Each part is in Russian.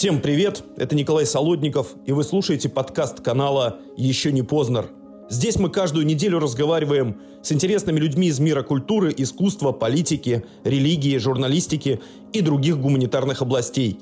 Всем привет, это Николай Солодников, и вы слушаете подкаст канала «Еще не Познер». Здесь мы каждую неделю разговариваем с интересными людьми из мира культуры, искусства, политики, религии, журналистики и других гуманитарных областей.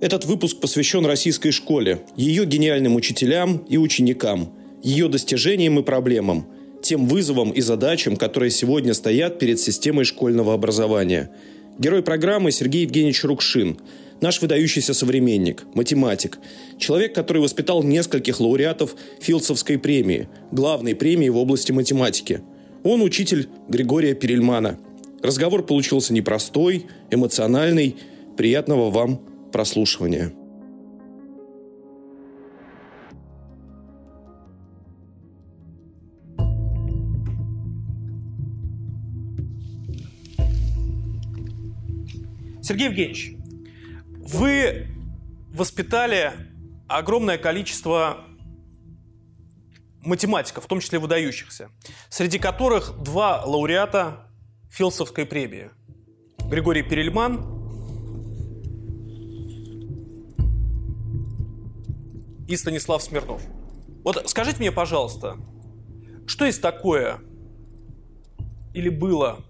Этот выпуск посвящен российской школе, ее гениальным учителям и ученикам, ее достижениям и проблемам, тем вызовам и задачам, которые сегодня стоят перед системой школьного образования. Герой программы Сергей Евгеньевич Рукшин – Наш выдающийся современник, математик, человек, который воспитал нескольких лауреатов Филдсовской премии, главной премии в области математики. Он учитель Григория Перельмана. Разговор получился непростой, эмоциональный. Приятного вам прослушивания. Сергей Евгеньевич, вы воспитали огромное количество математиков, в том числе выдающихся, среди которых два лауреата Филсовской премии. Григорий Перельман и Станислав Смирнов. Вот скажите мне, пожалуйста, что есть такое или было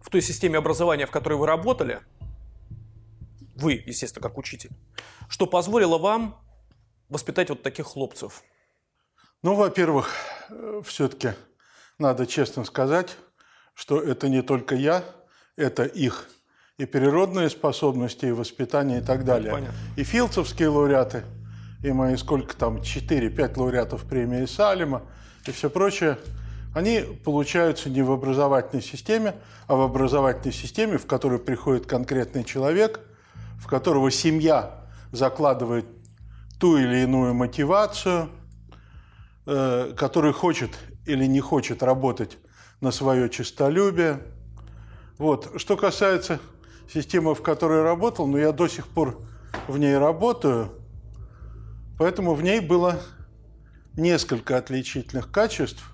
в той системе образования, в которой вы работали – вы, естественно, как учитель, что позволило вам воспитать вот таких хлопцев? Ну, во-первых, э, все-таки надо честно сказать, что это не только я, это их и природные способности, и воспитание, и так далее. Понятно. И филдсовские лауреаты, и мои сколько там, 4-5 лауреатов премии Салима, и все прочее, они получаются не в образовательной системе, а в образовательной системе, в которую приходит конкретный человек – в которого семья закладывает ту или иную мотивацию, э, который хочет или не хочет работать на свое честолюбие. Вот. Что касается системы, в которой я работал, но я до сих пор в ней работаю, поэтому в ней было несколько отличительных качеств,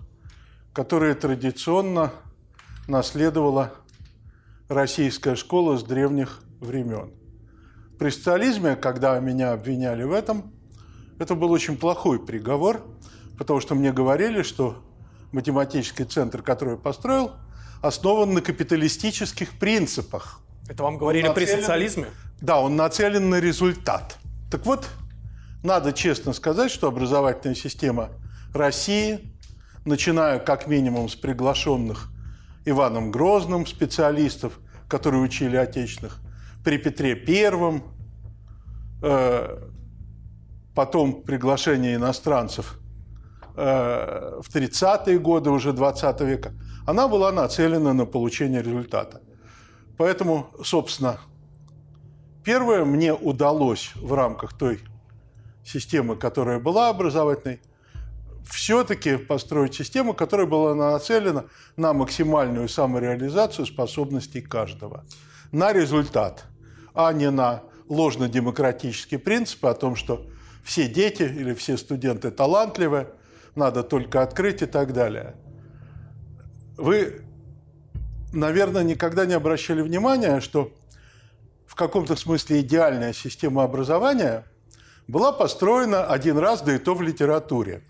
которые традиционно наследовала российская школа с древних времен при социализме, когда меня обвиняли в этом, это был очень плохой приговор, потому что мне говорили, что математический центр, который я построил, основан на капиталистических принципах. Это вам говорили нацелен, при социализме? Да, он нацелен на результат. Так вот, надо честно сказать, что образовательная система России, начиная как минимум с приглашенных Иваном Грозным специалистов, которые учили отечественных, при Петре Первом, э, потом приглашение иностранцев э, в 30-е годы уже 20 века, она была нацелена на получение результата. Поэтому, собственно, первое мне удалось в рамках той системы, которая была образовательной, все-таки построить систему, которая была нацелена на максимальную самореализацию способностей каждого, на результат – а не на ложно-демократические принципы о том, что все дети или все студенты талантливы, надо только открыть и так далее. Вы, наверное, никогда не обращали внимания, что в каком-то смысле идеальная система образования была построена один раз, да и то в литературе.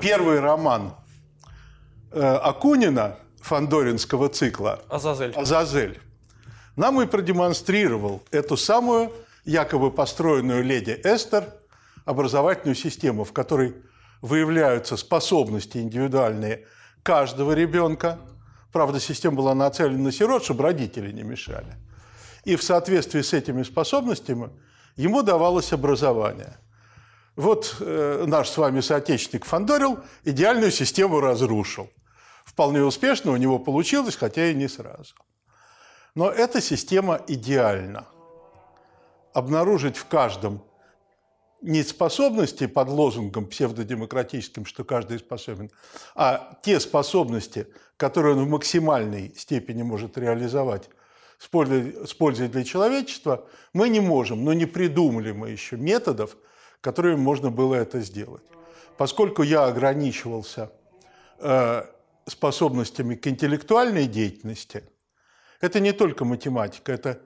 Первый роман э, Акунина Фандоринского цикла «Азазель». «Азазель» нам и продемонстрировал эту самую якобы построенную леди Эстер образовательную систему, в которой выявляются способности индивидуальные каждого ребенка. Правда, система была нацелена на сирот, чтобы родители не мешали. И в соответствии с этими способностями ему давалось образование. Вот э, наш с вами соотечественник Фандорил идеальную систему разрушил. Вполне успешно у него получилось, хотя и не сразу. Но эта система идеальна. Обнаружить в каждом не способности под лозунгом псевдодемократическим, что каждый способен, а те способности, которые он в максимальной степени может реализовать с для человечества, мы не можем, но не придумали мы еще методов, которыми можно было это сделать. Поскольку я ограничивался э, способностями к интеллектуальной деятельности – это не только математика, это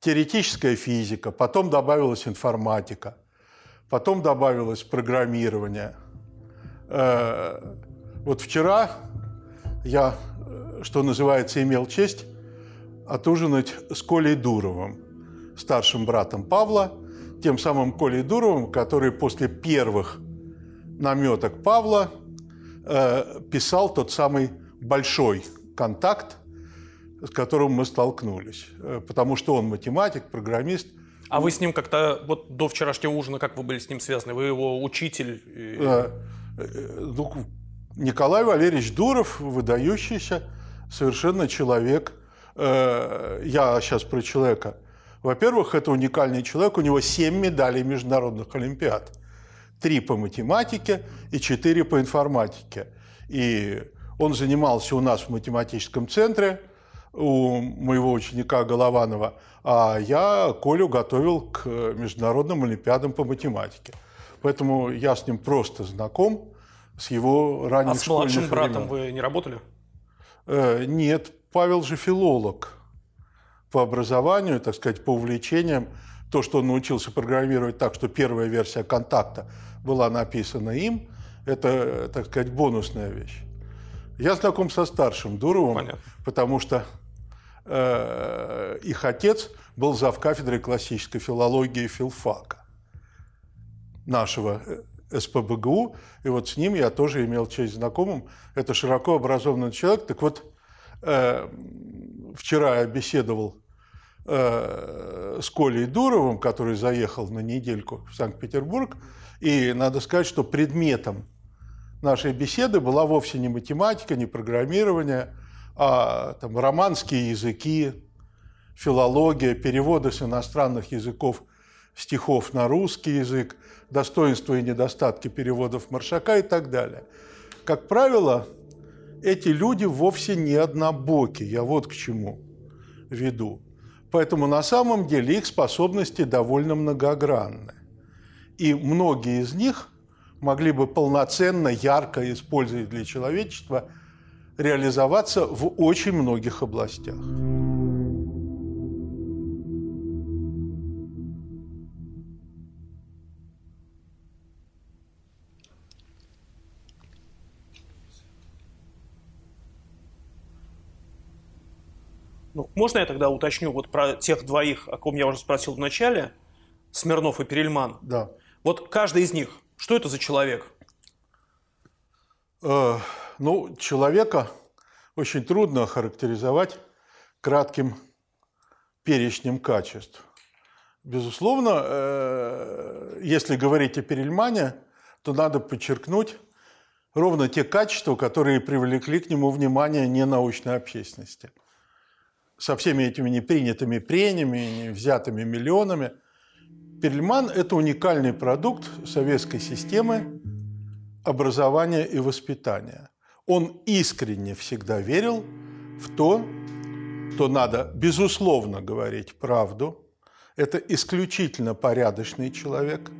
теоретическая физика, потом добавилась информатика, потом добавилось программирование. Э, вот вчера я, что называется, имел честь отужинать с Колей Дуровым, старшим братом Павла, тем самым Колей Дуровым, который после первых наметок Павла э, писал тот самый большой контакт, с которым мы столкнулись. Э, потому что он математик, программист. А вы с ним как-то, вот до вчерашнего ужина, как вы были с ним связаны? Вы его учитель? Э, ну, Николай Валерьевич Дуров, выдающийся совершенно человек. Я сейчас про человека. Во-первых, это уникальный человек, у него семь медалей международных олимпиад. Три по математике и четыре по информатике. И он занимался у нас в математическом центре, у моего ученика Голованова, а я Колю готовил к международным олимпиадам по математике. Поэтому я с ним просто знаком, с его ранних А с младшим братом времен. вы не работали? Э, нет, Павел же филолог по образованию, так сказать, по увлечениям. То, что он научился программировать так, что первая версия контакта была написана им, это, так сказать, бонусная вещь. Я знаком со старшим Дуровым, Понятно. потому что их отец был зав кафедрой классической филологии филфака нашего э, СПБГУ, и вот с ним я тоже имел честь знакомым. Это широко образованный человек. Так вот, э, вчера я беседовал э, с Колей Дуровым, который заехал на недельку в Санкт-Петербург, и надо сказать, что предметом нашей беседы была вовсе не математика, не программирование, а там, романские языки, филология, переводы с иностранных языков стихов на русский язык, достоинства и недостатки переводов Маршака и так далее. Как правило, эти люди вовсе не однобоки, я вот к чему веду. Поэтому на самом деле их способности довольно многогранны. И многие из них могли бы полноценно, ярко, использовать для человечества, реализоваться в очень многих областях. Ну, можно я тогда уточню вот про тех двоих, о ком я уже спросил в начале, Смирнов и Перельман? Да. Вот каждый из них что это за человек? Ну, человека очень трудно характеризовать кратким перечнем качеств. Безусловно, э, если говорить о Перельмане, то надо подчеркнуть ровно те качества, которые привлекли к нему внимание ненаучной общественности. Со всеми этими непринятыми премиями, не взятыми миллионами – Перельман – это уникальный продукт советской системы образования и воспитания. Он искренне всегда верил в то, что надо, безусловно, говорить правду. Это исключительно порядочный человек.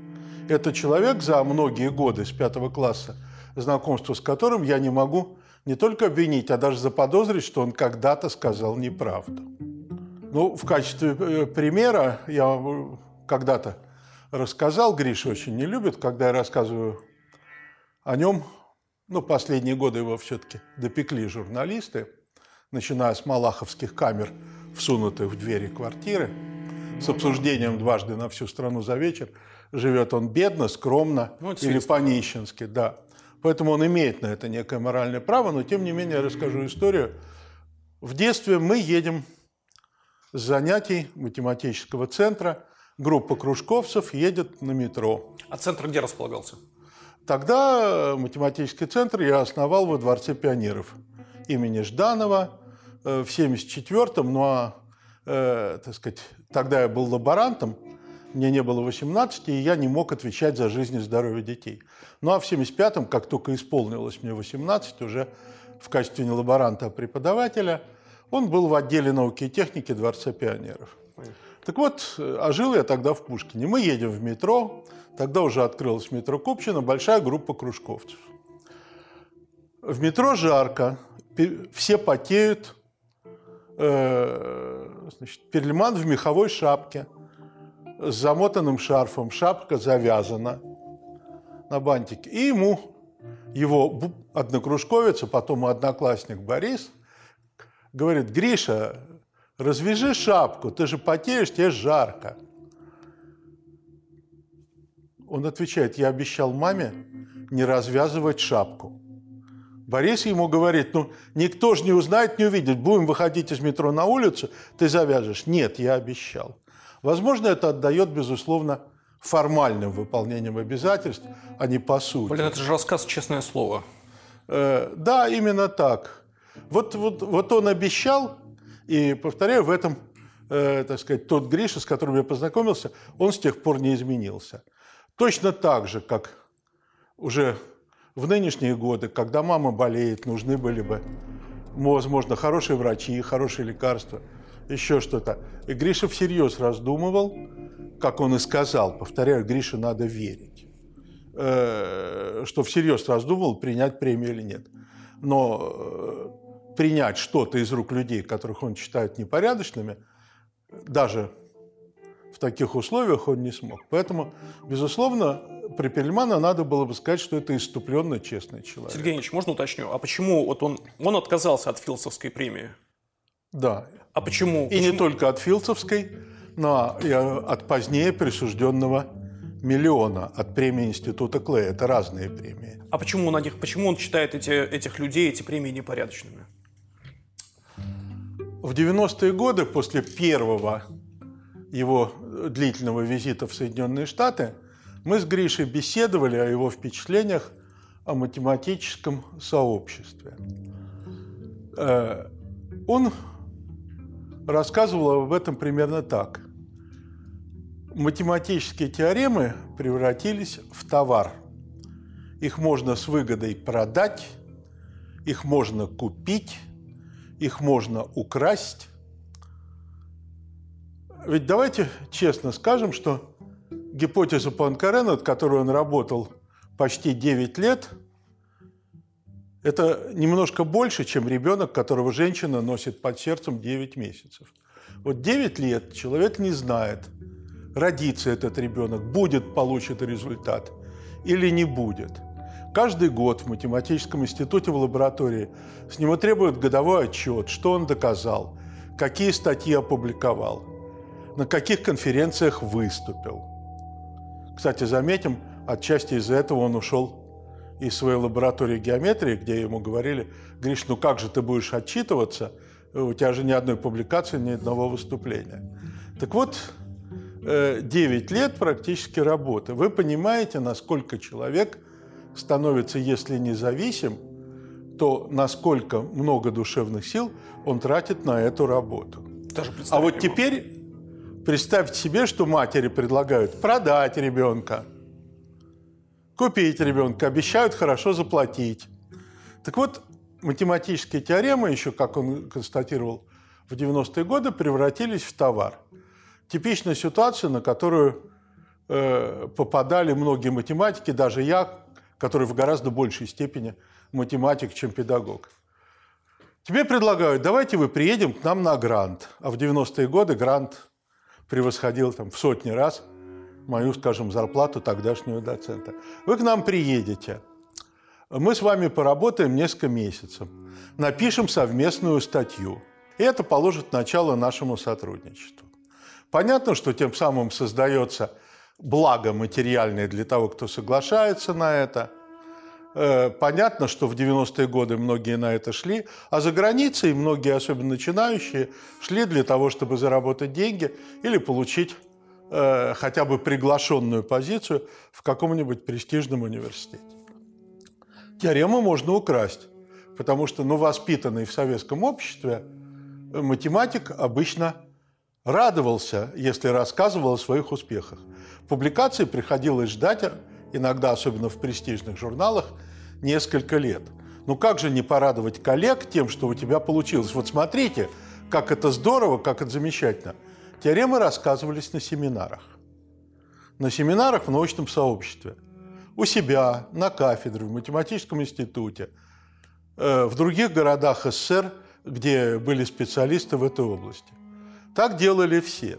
Это человек за многие годы с пятого класса, знакомство с которым я не могу не только обвинить, а даже заподозрить, что он когда-то сказал неправду. Ну, в качестве э, примера я когда-то рассказал, Гриша очень не любит, когда я рассказываю о нем, ну, последние годы его все-таки допекли журналисты, начиная с малаховских камер, всунутых в двери квартиры, с обсуждением дважды на всю страну за вечер. Живет он бедно, скромно ну, или по-нищенски, да. Поэтому он имеет на это некое моральное право, но тем не менее я расскажу историю. В детстве мы едем с занятий математического центра группа кружковцев едет на метро. А центр где располагался? Тогда математический центр я основал во Дворце пионеров имени Жданова э, в 1974-м. Ну а, э, так сказать, тогда я был лаборантом, мне не было 18, и я не мог отвечать за жизнь и здоровье детей. Ну а в 1975-м, как только исполнилось мне 18, уже в качестве не лаборанта, а преподавателя, он был в отделе науки и техники Дворца пионеров. Так вот, а жил я тогда в Пушкине. Мы едем в метро, тогда уже открылось метро Купчино, большая группа кружковцев. В метро жарко, все потеют, э, значит, Перельман в меховой шапке с замотанным шарфом. Шапка завязана на бантике. И ему его однокружковец, а потом одноклассник Борис говорит, Гриша, развяжи шапку, ты же потеешь, тебе жарко. Он отвечает, я обещал маме не развязывать шапку. Борис ему говорит, ну, никто же не узнает, не увидит. Будем выходить из метро на улицу, ты завяжешь. Нет, я обещал. Возможно, это отдает, безусловно, формальным выполнением обязательств, а не по сути. Блин, это же рассказ «Честное слово». Э, да, именно так. Вот, вот, вот он обещал, и, повторяю, в этом, э, так сказать, тот Гриша, с которым я познакомился, он с тех пор не изменился. Точно так же, как уже в нынешние годы, когда мама болеет, нужны были бы, возможно, хорошие врачи, хорошие лекарства, еще что-то. И Гриша всерьез раздумывал, как он и сказал, повторяю, Грише надо верить, э, что всерьез раздумывал, принять премию или нет. Но э, принять что-то из рук людей, которых он считает непорядочными, даже таких условиях он не смог. Поэтому, безусловно, при Перельмана надо было бы сказать, что это иступленно честный человек. Сергей Ильич, можно уточню? А почему вот он, он отказался от Филдсовской премии? Да. А почему? И почему? не только от Филдсовской, но и от позднее присужденного миллиона от премии Института Клея. Это разные премии. А почему он, них, почему он считает эти, этих людей, эти премии непорядочными? В 90-е годы, после первого его длительного визита в Соединенные Штаты, мы с Гришей беседовали о его впечатлениях о математическом сообществе. Э, он рассказывал об этом примерно так. Математические теоремы превратились в товар. Их можно с выгодой продать, их можно купить, их можно украсть, ведь давайте честно скажем, что гипотеза Пуанкаре, над которой он работал почти 9 лет, это немножко больше, чем ребенок, которого женщина носит под сердцем 9 месяцев. Вот 9 лет человек не знает, родится этот ребенок, будет получен результат или не будет. Каждый год в математическом институте в лаборатории с него требуют годовой отчет, что он доказал, какие статьи опубликовал на каких конференциях выступил. Кстати, заметим, отчасти из-за этого он ушел из своей лаборатории геометрии, где ему говорили, Гриш, ну как же ты будешь отчитываться, у тебя же ни одной публикации, ни одного выступления. Так вот, 9 э, лет практически работы. Вы понимаете, насколько человек становится, если независим, то насколько много душевных сил он тратит на эту работу. Даже а вот теперь Представьте себе, что матери предлагают продать ребенка, купить ребенка, обещают хорошо заплатить. Так вот, математические теоремы, еще, как он констатировал, в 90-е годы превратились в товар. Типичная ситуация, на которую э, попадали многие математики, даже я, который в гораздо большей степени математик, чем педагог. Тебе предлагают, давайте вы приедем к нам на грант. А в 90-е годы грант превосходил там, в сотни раз мою, скажем, зарплату тогдашнего доцента. Вы к нам приедете, мы с вами поработаем несколько месяцев, напишем совместную статью, и это положит начало нашему сотрудничеству. Понятно, что тем самым создается благо материальное для того, кто соглашается на это – понятно, что в 90-е годы многие на это шли, а за границей многие, особенно начинающие, шли для того, чтобы заработать деньги или получить э, хотя бы приглашенную позицию в каком-нибудь престижном университете. Теорему можно украсть, потому что, ну, воспитанный в советском обществе, э, математик обычно радовался, если рассказывал о своих успехах. Публикации приходилось ждать иногда, особенно в престижных журналах, несколько лет. Ну как же не порадовать коллег тем, что у тебя получилось? Вот смотрите, как это здорово, как это замечательно. Теоремы рассказывались на семинарах. На семинарах в научном сообществе. У себя, на кафедре, в математическом институте. Э, в других городах СССР где были специалисты в этой области. Так делали все.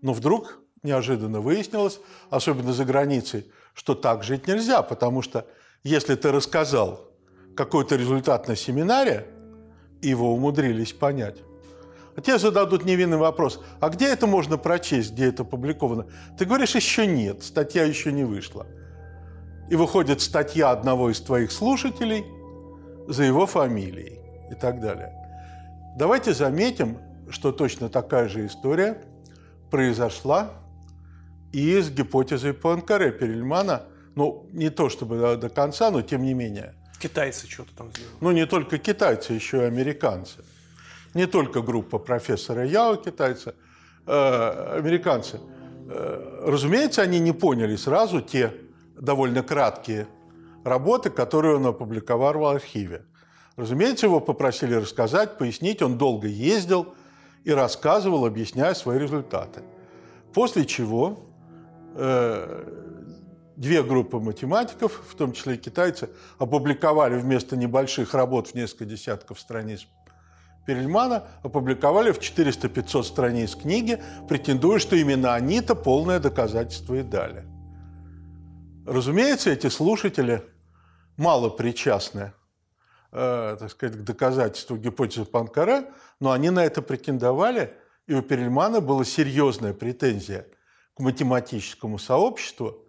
Но вдруг неожиданно выяснилось, особенно за границей, что так жить нельзя, потому что если ты рассказал какой-то результат на семинаре, его умудрились понять, а тебе зададут невинный вопрос, а где это можно прочесть, где это опубликовано? Ты говоришь, еще нет, статья еще не вышла. И выходит статья одного из твоих слушателей за его фамилией и так далее. Давайте заметим, что точно такая же история произошла и с гипотезой Пуанкаре Перельмана, ну, не то чтобы до, до конца, но тем не менее. Китайцы что-то там сделали. Ну, не только китайцы, еще и американцы. Не только группа профессора Яо китайцы, э, американцы. Э, разумеется, они не поняли сразу те довольно краткие работы, которые он опубликовал в архиве. Разумеется, его попросили рассказать, пояснить. Он долго ездил и рассказывал, объясняя свои результаты. После чего две группы математиков, в том числе и китайцы, опубликовали вместо небольших работ в несколько десятков страниц Перельмана, опубликовали в 400-500 страниц книги, претендуя, что именно они-то полное доказательство и дали. Разумеется, эти слушатели мало причастны э, так сказать, к доказательству гипотезы Панкара, но они на это претендовали, и у Перельмана была серьезная претензия математическому сообществу,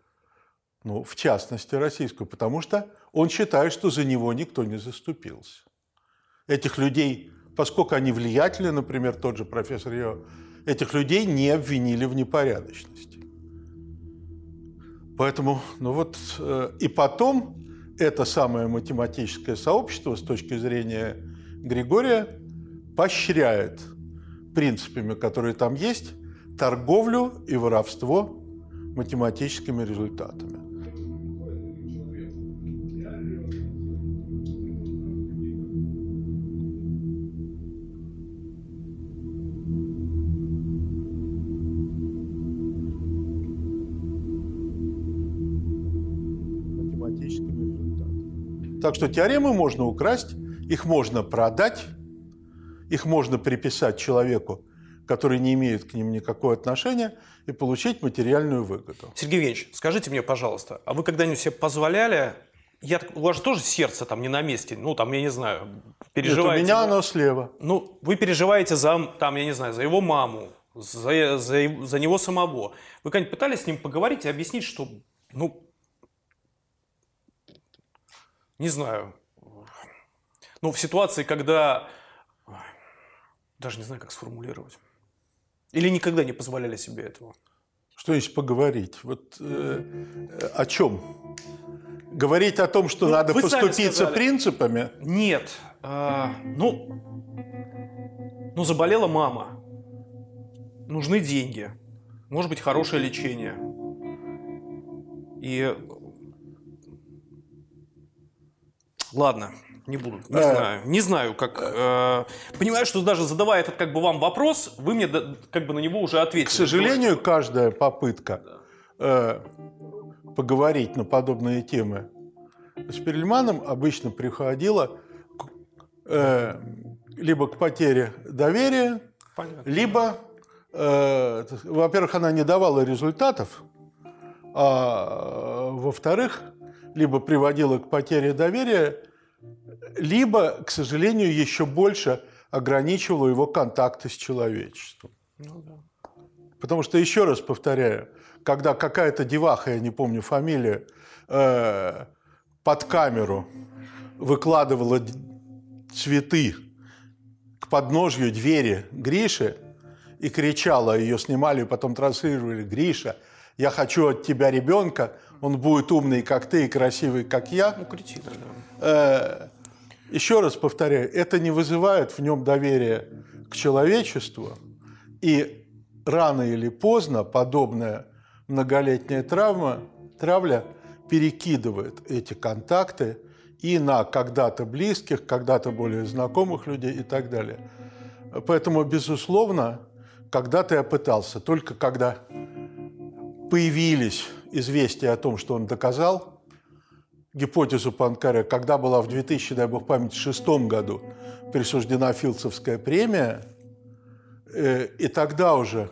ну, в частности, российскому, потому что он считает, что за него никто не заступился. Этих людей, поскольку они влиятельны, например, тот же профессор Йо, этих людей не обвинили в непорядочности. Поэтому, ну вот, э, и потом это самое математическое сообщество с точки зрения Григория поощряет принципами, которые там есть, торговлю и воровство математическими результатами. Так что теоремы можно украсть, их можно продать, их можно приписать человеку, который не имеет к ним никакого отношения, и получить материальную выгоду. Сергей Евгеньевич, скажите мне, пожалуйста, а вы когда-нибудь себе позволяли я, у вас же тоже сердце там не на месте, ну там, я не знаю, переживаете. Нет, у меня оно слева. Ну, вы переживаете за, там, я не знаю, за его маму, за, за, за него самого. Вы когда-нибудь пытались с ним поговорить и объяснить, что, ну, не знаю, ну, в ситуации, когда... Даже не знаю, как сформулировать. Или никогда не позволяли себе этого? Что есть поговорить? Вот э, э о чем? Говорить о том, что ну, надо поступиться принципами? Нет. А, ну, ну, заболела мама. Нужны деньги. Может быть, хорошее лечение. И Ладно, не буду. Не а... знаю. Не знаю, как. Э, понимаю, что даже задавая этот как бы вам вопрос, вы мне как бы на него уже ответили. К сожалению, каждая попытка э, поговорить на подобные темы с Перельманом обычно приходила к, э, либо к потере доверия, Понятно. либо, э, во-первых, она не давала результатов, а во-вторых, либо приводило к потере доверия, либо, к сожалению, еще больше ограничивало его контакты с человечеством. Ну, да. Потому что, еще раз повторяю, когда какая-то деваха, я не помню фамилию, э, под камеру выкладывала цветы к подножью двери Гриши и кричала, ее снимали, потом транслировали, Гриша, я хочу от тебя ребенка, он будет умный, как ты, и красивый, как я. Ну, кретина, да. Э, еще раз повторяю, это не вызывает в нем доверия к человечеству, и рано или поздно подобная многолетняя травма, травля перекидывает эти контакты и на когда-то близких, когда-то более знакомых людей и так далее. Поэтому, безусловно, когда-то я пытался, только когда появились известия о том, что он доказал, гипотезу Панкаря, когда была в 2000, дай бог памяти, шестом году присуждена Филдсовская премия, э, и тогда уже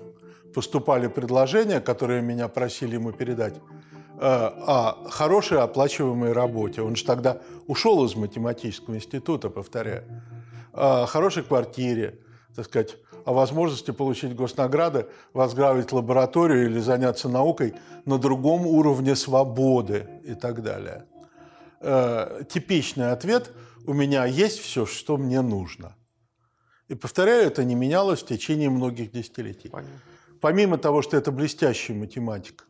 поступали предложения, которые меня просили ему передать, э, о хорошей оплачиваемой работе. Он же тогда ушел из математического института, повторяю, о хорошей квартире, так сказать, о возможности получить госнаграды, возглавить лабораторию или заняться наукой на другом уровне свободы и так далее. Э, типичный ответ – у меня есть все, что мне нужно. И повторяю, это не менялось в течение многих десятилетий. Понятно. Помимо того, что это блестящий математик,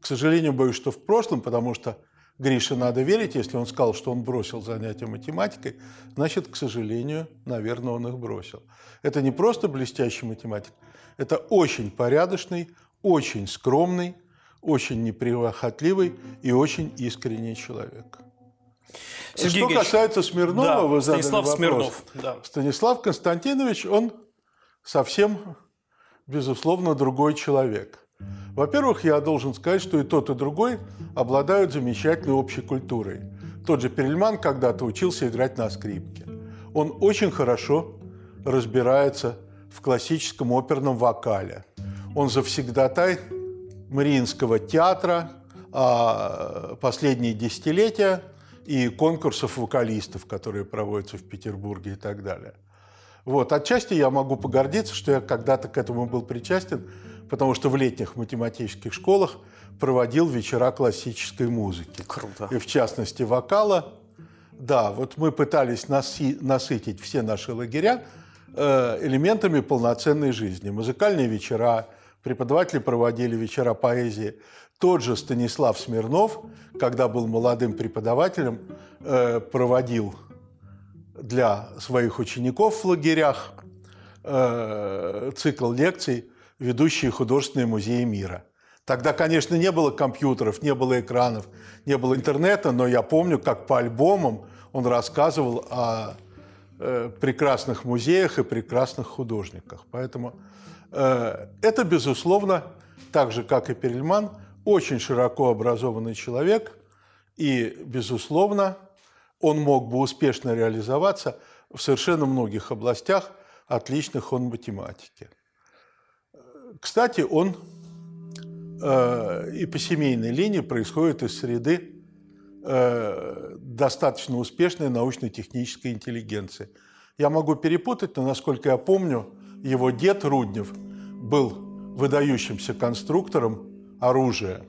к сожалению, боюсь, что в прошлом, потому что Грише надо верить, если он сказал, что он бросил занятия математикой, значит, к сожалению, наверное, он их бросил. Это не просто блестящий математик, это очень порядочный, очень скромный, очень неприхотливый и очень искренний человек. Сергей Что Ильич, касается Смирнова, да, вы задали Станислав вопрос. Смирнов. Да. Станислав Константинович, он совсем, безусловно, другой человек. Во-первых, я должен сказать, что и тот, и другой обладают замечательной общей культурой. Тот же Перельман когда-то учился играть на скрипке. Он очень хорошо разбирается в классическом оперном вокале. Он завсегдатай Мариинского театра, а последние десятилетия и конкурсов вокалистов, которые проводятся в Петербурге и так далее. Вот. Отчасти я могу погордиться, что я когда-то к этому был причастен, потому что в летних математических школах проводил вечера классической музыки. Круто. И в частности вокала. Да, вот мы пытались наси- насытить все наши лагеря э, элементами полноценной жизни. Музыкальные вечера, преподаватели проводили вечера поэзии. Тот же Станислав Смирнов, когда был молодым преподавателем, э, проводил для своих учеников в лагерях э, цикл лекций «Ведущие художественные музеи мира». Тогда, конечно, не было компьютеров, не было экранов, не было интернета, но я помню, как по альбомам он рассказывал о э, прекрасных музеях и прекрасных художниках. Поэтому это, безусловно, так же, как и Перельман, очень широко образованный человек, и, безусловно, он мог бы успешно реализоваться в совершенно многих областях, отличных он математики. Кстати, он э, и по семейной линии происходит из среды э, достаточно успешной научно-технической интеллигенции. Я могу перепутать, но, насколько я помню, его дед Руднев был выдающимся конструктором оружия.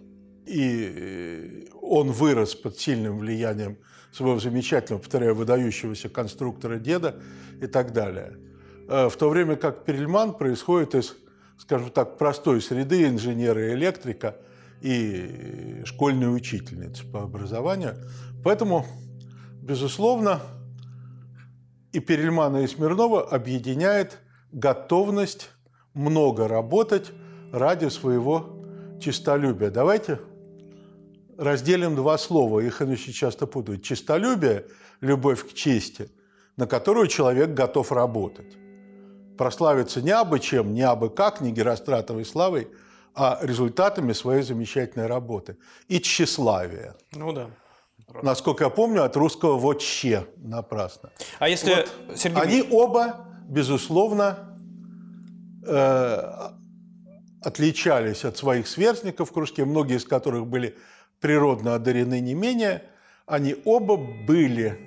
И э, он вырос под сильным влиянием своего замечательного, повторяю, выдающегося конструктора деда и так далее. Э, в то время как Перельман происходит из, скажем так, простой среды инженера и электрика и школьной учительницы по образованию. Поэтому, безусловно, и Перельмана, и Смирнова объединяет готовность много работать ради своего чистолюбия. Давайте разделим два слова, их они очень часто путают. Чистолюбие – любовь к чести, на которую человек готов работать. Прославиться не абы чем, не абы как, не Геростратовой славой, а результатами своей замечательной работы. И тщеславие. Ну да. Насколько я помню, от русского «вотще» напрасно. А если... Вот Сергей... Они оба, безусловно, э, отличались от своих сверстников в кружке, многие из которых были природно одарены не менее, они оба были,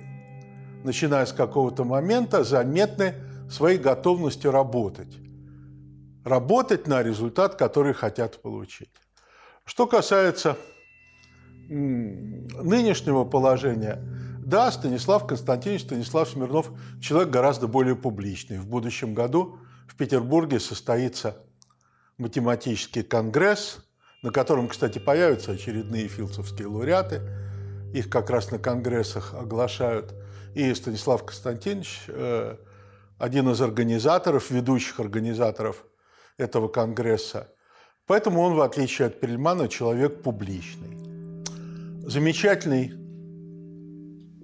начиная с какого-то момента, заметны своей готовностью работать. Работать на результат, который хотят получить. Что касается нынешнего положения, да, Станислав Константинович, Станислав Смирнов – человек гораздо более публичный. В будущем году в Петербурге состоится математический конгресс, на котором, кстати, появятся очередные филдсовские лауреаты. Их как раз на конгрессах оглашают. И Станислав Константинович, э, один из организаторов, ведущих организаторов этого конгресса. Поэтому он, в отличие от Перельмана, человек публичный. Замечательный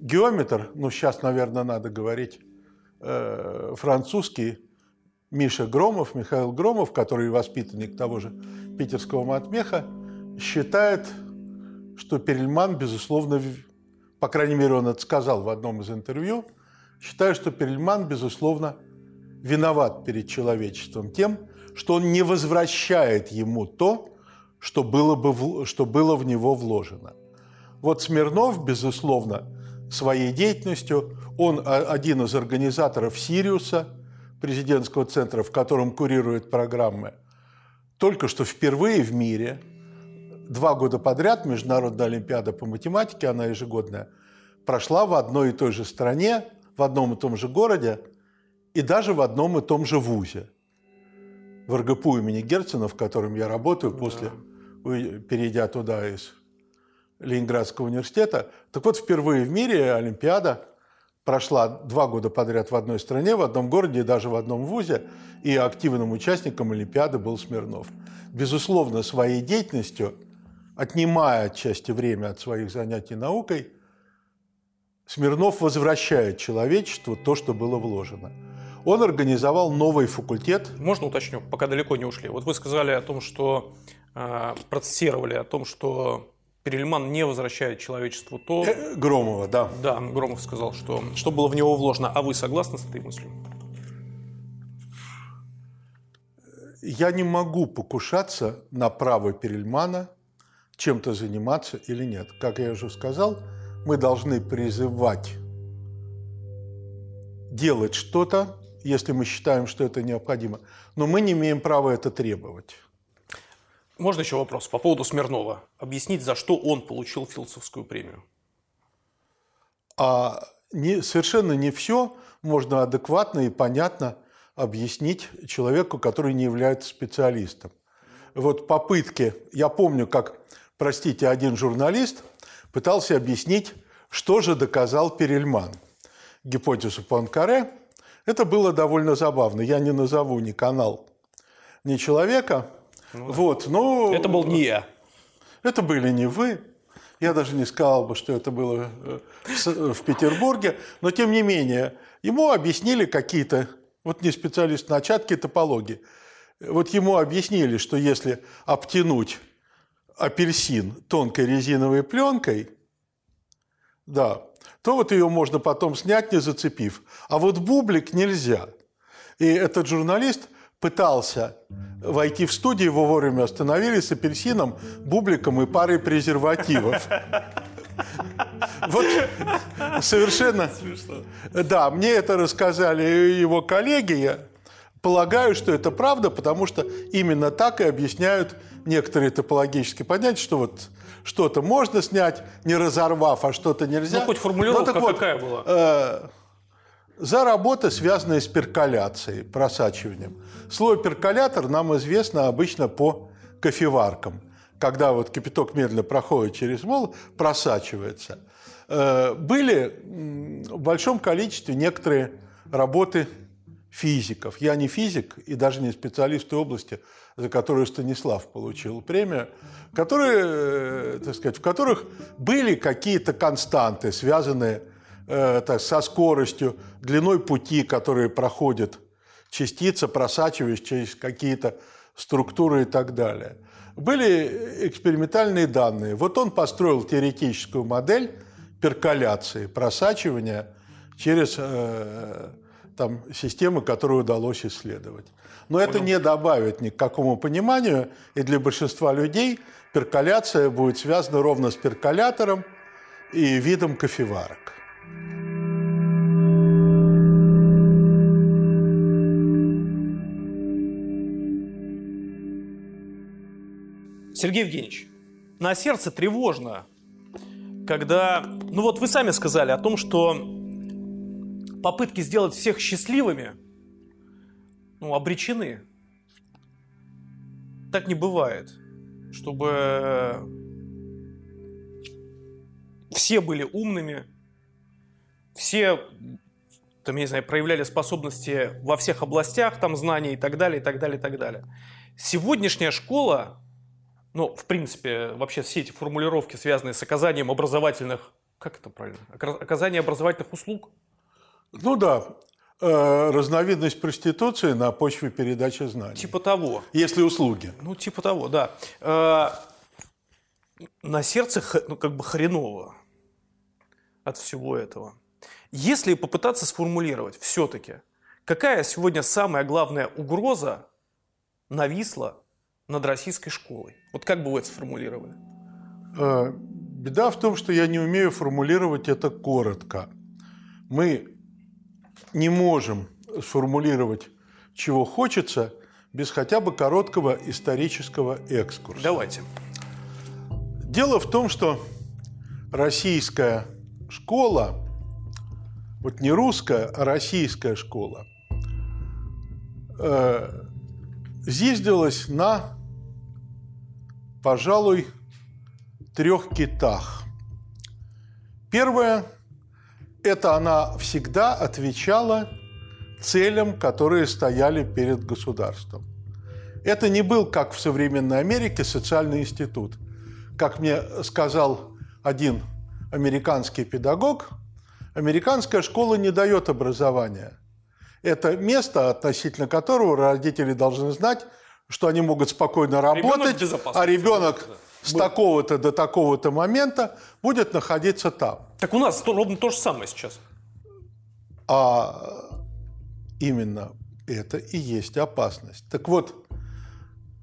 геометр, ну сейчас, наверное, надо говорить э, французский, Миша Громов, Михаил Громов, который воспитанник того же питерского матмеха, считает что Перельман, безусловно, по крайней мере, он это сказал в одном из интервью, считаю, что Перельман, безусловно, виноват перед человечеством тем, что он не возвращает ему то, что было, бы, что было в него вложено. Вот Смирнов, безусловно, своей деятельностью, он один из организаторов «Сириуса», президентского центра, в котором курирует программы, только что впервые в мире, два года подряд Международная Олимпиада по математике, она ежегодная, прошла в одной и той же стране, в одном и том же городе и даже в одном и том же вузе. В РГПУ имени Герцена, в котором я работаю да. после, перейдя туда из Ленинградского университета. Так вот, впервые в мире Олимпиада прошла два года подряд в одной стране, в одном городе и даже в одном вузе, и активным участником Олимпиады был Смирнов. Безусловно, своей деятельностью, отнимая отчасти время от своих занятий наукой, Смирнов возвращает человечеству то, что было вложено. Он организовал новый факультет. Можно уточню, пока далеко не ушли. Вот вы сказали о том, что э, процессировали о том, что Перельман не возвращает человечеству то... Э, Громова, да. Да, Громов сказал, что, что было в него вложено. А вы согласны с этой мыслью? Я не могу покушаться на право Перельмана чем-то заниматься или нет. Как я уже сказал, мы должны призывать делать что-то, если мы считаем, что это необходимо. Но мы не имеем права это требовать. Можно еще вопрос по поводу Смирнова? Объяснить, за что он получил Филдсовскую премию? А не, совершенно не все можно адекватно и понятно объяснить человеку, который не является специалистом. Вот попытки, я помню, как, простите, один журналист пытался объяснить, что же доказал Перельман. Гипотезу Панкаре. Это было довольно забавно. Я не назову ни канал, ни человека – ну, вот, но... Это был не я. Это были не вы. Я даже не сказал бы, что это было э, в Петербурге. Но, тем не менее, ему объяснили какие-то, вот не специалист начатки топологии, вот ему объяснили, что если обтянуть апельсин тонкой резиновой пленкой, да, то вот ее можно потом снять, не зацепив. А вот бублик нельзя. И этот журналист пытался войти в студию, его вовремя остановили с апельсином, бубликом и парой презервативов. Вот совершенно... Да, мне это рассказали его коллеги. Я полагаю, что это правда, потому что именно так и объясняют некоторые топологические понятия, что вот что-то можно снять, не разорвав, а что-то нельзя. Ну, хоть формулировка ну, вот, какая была? За работы, связанные с перколяцией, просачиванием. Слово перколятор нам известно обычно по кофеваркам. Когда вот кипяток медленно проходит через мол, просачивается. Э, были в большом количестве некоторые работы физиков. Я не физик и даже не специалист в области, за которую Станислав получил премию, которые, э, так сказать, в которых были какие-то константы, связанные э, так, со скоростью, длиной пути, которые проходит частица, просачиваясь через какие-то структуры и так далее. Были экспериментальные данные. Вот он построил теоретическую модель перколяции, просачивания через э, там, системы, которые удалось исследовать. Но Понял. это не добавит ни к какому пониманию, и для большинства людей перколяция будет связана ровно с перколятором и видом кофеварок. Сергей Евгеньевич, на сердце тревожно, когда, ну вот вы сами сказали о том, что попытки сделать всех счастливыми, ну, обречены. Так не бывает, чтобы все были умными, все, там, я не знаю, проявляли способности во всех областях, там, знаний и так далее, и так далее, и так далее. Сегодняшняя школа ну, в принципе, вообще все эти формулировки, связанные с оказанием образовательных, как это правильно, оказание образовательных услуг? Ну да, э, разновидность проституции на почве передачи знаний. Типа того. Если услуги. Ну, типа того, да. Э, на сердце ну, как бы хреново от всего этого. Если попытаться сформулировать все-таки, какая сегодня самая главная угроза нависла над российской школой? Вот как бы вы это сформулировали? Э, беда в том, что я не умею формулировать это коротко. Мы не можем сформулировать, чего хочется, без хотя бы короткого исторического экскурса. Давайте. Дело в том, что российская школа, вот не русская, а российская школа, э, зиздилась на, пожалуй, трех китах. Первое – это она всегда отвечала целям, которые стояли перед государством. Это не был, как в современной Америке, социальный институт. Как мне сказал один американский педагог, американская школа не дает образования. Это место, относительно которого родители должны знать, что они могут спокойно работать, ребенок а ребенок с такого-то до такого-то момента будет находиться там. Так у нас ровно то же самое сейчас. А именно это и есть опасность. Так вот,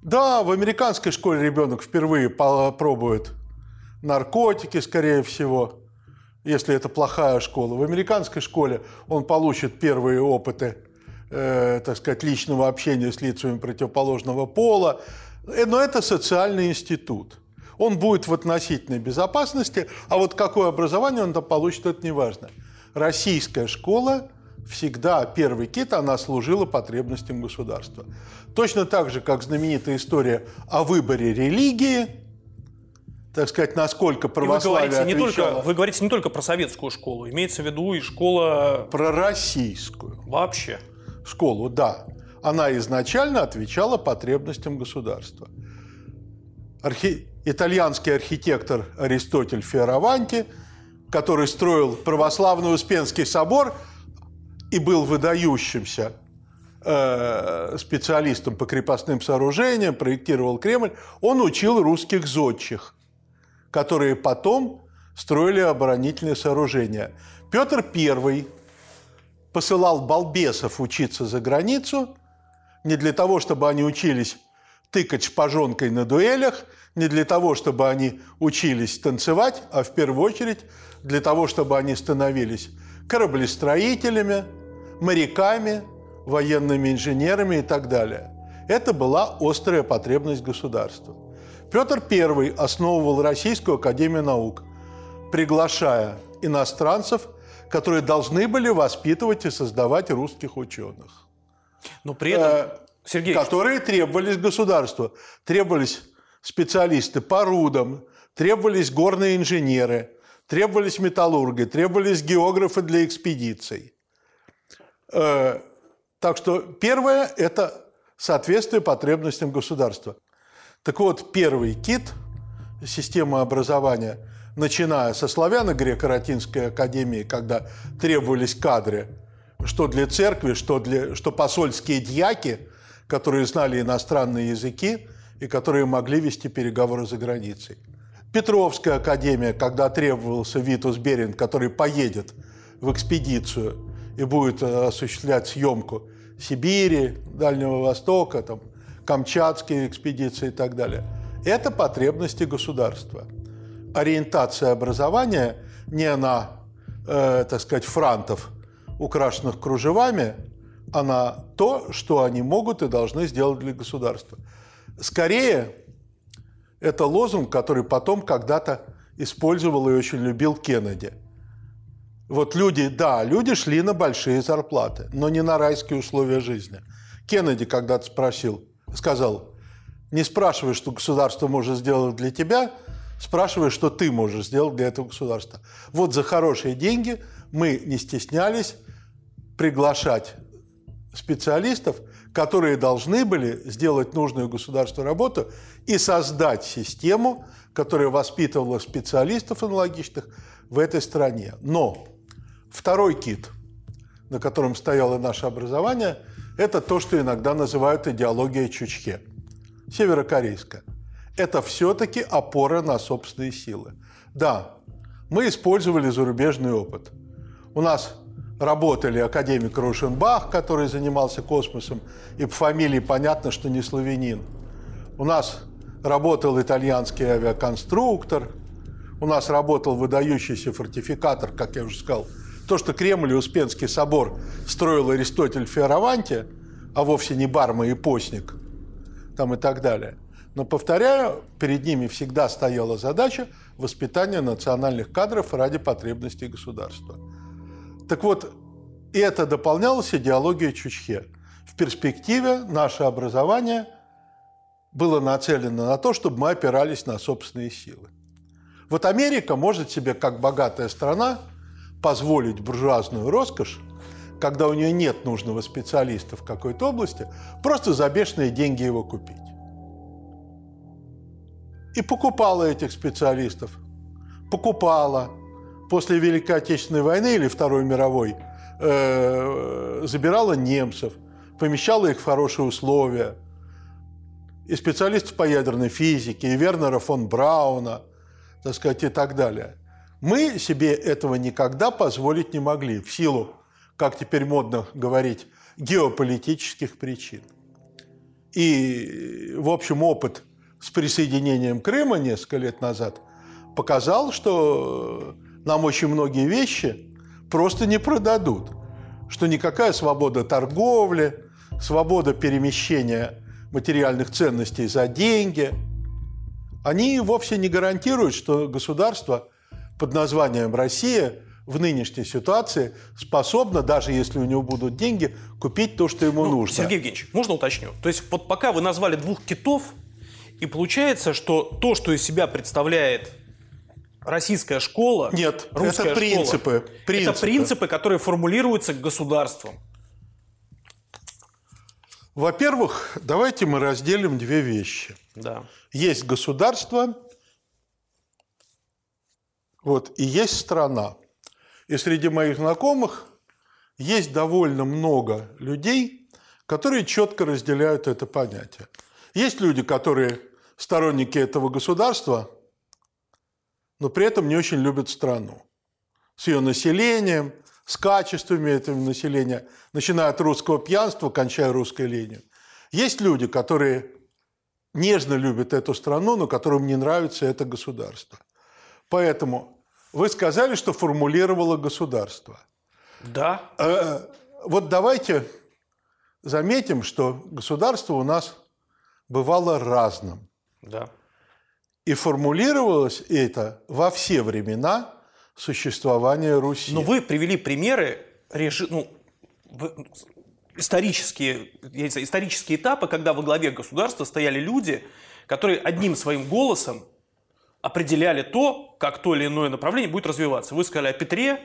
да, в американской школе ребенок впервые пробует наркотики, скорее всего, если это плохая школа. В американской школе он получит первые опыты, э, так сказать, личного общения с лицами противоположного пола. Э, но это социальный институт. Он будет в относительной безопасности, а вот какое образование он там получит, это не важно. Российская школа всегда, первый кит, она служила потребностям государства. Точно так же, как знаменитая история о выборе религии, так сказать, насколько православие вы говорите, не только, вы говорите не только про советскую школу, имеется в виду и школа... Про российскую. Вообще. Школу, да. Она изначально отвечала потребностям государства. Архи... Итальянский архитектор Аристотель Фиораванти, который строил православный Успенский собор и был выдающимся э, специалистом по крепостным сооружениям, проектировал Кремль, он учил русских зодчих, которые потом строили оборонительные сооружения. Петр I посылал балбесов учиться за границу не для того, чтобы они учились тыкать шпажонкой на дуэлях, не для того, чтобы они учились танцевать, а в первую очередь для того, чтобы они становились кораблестроителями, моряками, военными инженерами и так далее. Это была острая потребность государства. Петр I основывал Российскую Академию Наук, приглашая иностранцев, которые должны были воспитывать и создавать русских ученых. Но при этом, э, Сергей... Которые требовались государству. Требовались специалисты по рудам, требовались горные инженеры, требовались металлурги, требовались географы для экспедиций. Э, так что первое – это соответствие потребностям государства. Так вот, первый кит системы образования, начиная со славяно-греко-латинской академии, когда требовались кадры, что для церкви, что, для, что посольские дьяки, которые знали иностранные языки и которые могли вести переговоры за границей. Петровская академия, когда требовался Витус Берин, который поедет в экспедицию и будет э, осуществлять съемку Сибири, Дальнего Востока, там, Камчатские экспедиции и так далее. Это потребности государства. Ориентация образования не на, э, так сказать, франтов, украшенных кружевами, а на то, что они могут и должны сделать для государства. Скорее, это лозунг, который потом когда-то использовал и очень любил Кеннеди. Вот люди, да, люди шли на большие зарплаты, но не на райские условия жизни. Кеннеди когда-то спросил, сказал, не спрашивай, что государство может сделать для тебя, спрашивай, что ты можешь сделать для этого государства. Вот за хорошие деньги мы не стеснялись приглашать специалистов, которые должны были сделать нужную государству работу и создать систему, которая воспитывала специалистов аналогичных в этой стране. Но второй кит, на котором стояло наше образование – это то, что иногда называют идеология Чучхе, северокорейская. это все-таки опора на собственные силы. Да, мы использовали зарубежный опыт. У нас работали академик Рушенбах, который занимался космосом, и по фамилии понятно, что не славянин. У нас работал итальянский авиаконструктор, у нас работал выдающийся фортификатор, как я уже сказал. То, что Кремль и Успенский собор строил Аристотель Фиараванти, а вовсе не Барма и Постник, там и так далее. Но, повторяю, перед ними всегда стояла задача воспитания национальных кадров ради потребностей государства – так вот, это дополнялось идеологией Чучхе. В перспективе наше образование было нацелено на то, чтобы мы опирались на собственные силы. Вот Америка может себе, как богатая страна, позволить буржуазную роскошь, когда у нее нет нужного специалиста в какой-то области, просто за бешеные деньги его купить. И покупала этих специалистов. Покупала, после Великой Отечественной войны или Второй мировой э, забирала немцев, помещала их в хорошие условия. И специалистов по ядерной физике, и Вернера фон Брауна, так сказать, и так далее. Мы себе этого никогда позволить не могли в силу, как теперь модно говорить, геополитических причин. И, в общем, опыт с присоединением Крыма несколько лет назад показал, что нам очень многие вещи просто не продадут. Что никакая свобода торговли, свобода перемещения материальных ценностей за деньги, они вовсе не гарантируют, что государство под названием «Россия» в нынешней ситуации способно, даже если у него будут деньги, купить то, что ему ну, нужно. Сергей Евгеньевич, можно уточню? То есть вот пока вы назвали двух китов, и получается, что то, что из себя представляет российская школа, Нет, русская это принципы, школа, принципы. Это принципы, которые формулируются государством. Во-первых, давайте мы разделим две вещи. Да. Есть государство, вот, и есть страна. И среди моих знакомых есть довольно много людей, которые четко разделяют это понятие. Есть люди, которые сторонники этого государства – но при этом не очень любят страну. С ее населением, с качествами этого населения, начиная от русского пьянства, кончая русской ленью. Есть люди, которые нежно любят эту страну, но которым не нравится это государство. Поэтому вы сказали, что формулировало государство. Да. Э, вот давайте заметим, что государство у нас бывало разным. Да. И формулировалось это во все времена существования Руси. Но вы привели примеры режи... ну, исторические, исторические этапы, когда во главе государства стояли люди, которые одним своим голосом определяли то, как то или иное направление будет развиваться. Вы сказали о Петре,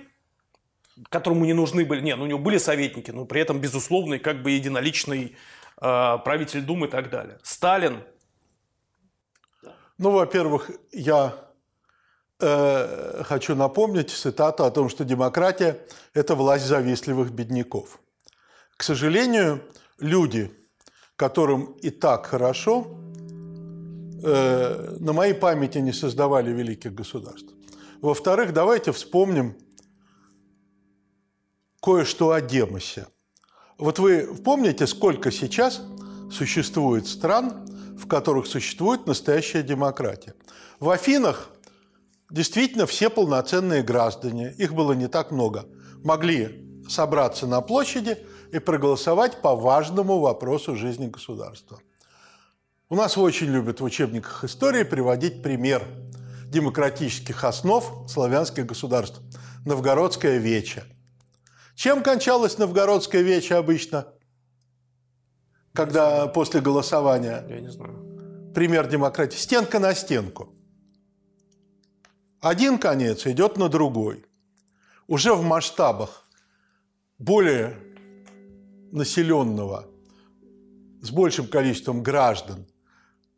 которому не нужны были, нет, ну, у него были советники, но при этом безусловный как бы единоличный э, правитель Думы и так далее. Сталин ну, во-первых, я э, хочу напомнить цитату о том, что демократия – это власть завистливых бедняков. К сожалению, люди, которым и так хорошо, э, на моей памяти не создавали великих государств. Во-вторых, давайте вспомним кое-что о Демосе. Вот вы помните, сколько сейчас существует стран, в которых существует настоящая демократия. В Афинах действительно все полноценные граждане, их было не так много, могли собраться на площади и проголосовать по важному вопросу жизни государства. У нас очень любят в учебниках истории приводить пример демократических основ славянских государств. Новгородская веча. Чем кончалась Новгородская веча обычно? когда после голосования... Я не знаю. Пример демократии. Стенка на стенку. Один конец идет на другой. Уже в масштабах более населенного, с большим количеством граждан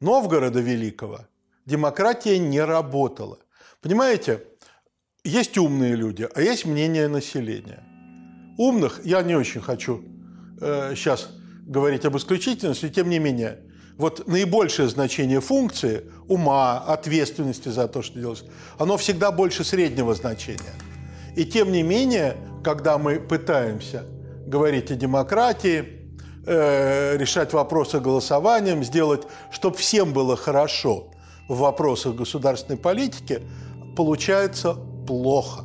Новгорода Великого демократия не работала. Понимаете, есть умные люди, а есть мнение населения. Умных я не очень хочу э, сейчас говорить об исключительности, тем не менее, вот наибольшее значение функции, ума, ответственности за то, что делаешь, оно всегда больше среднего значения. И тем не менее, когда мы пытаемся говорить о демократии, э, решать вопросы голосованием, сделать, чтобы всем было хорошо в вопросах государственной политики, получается плохо.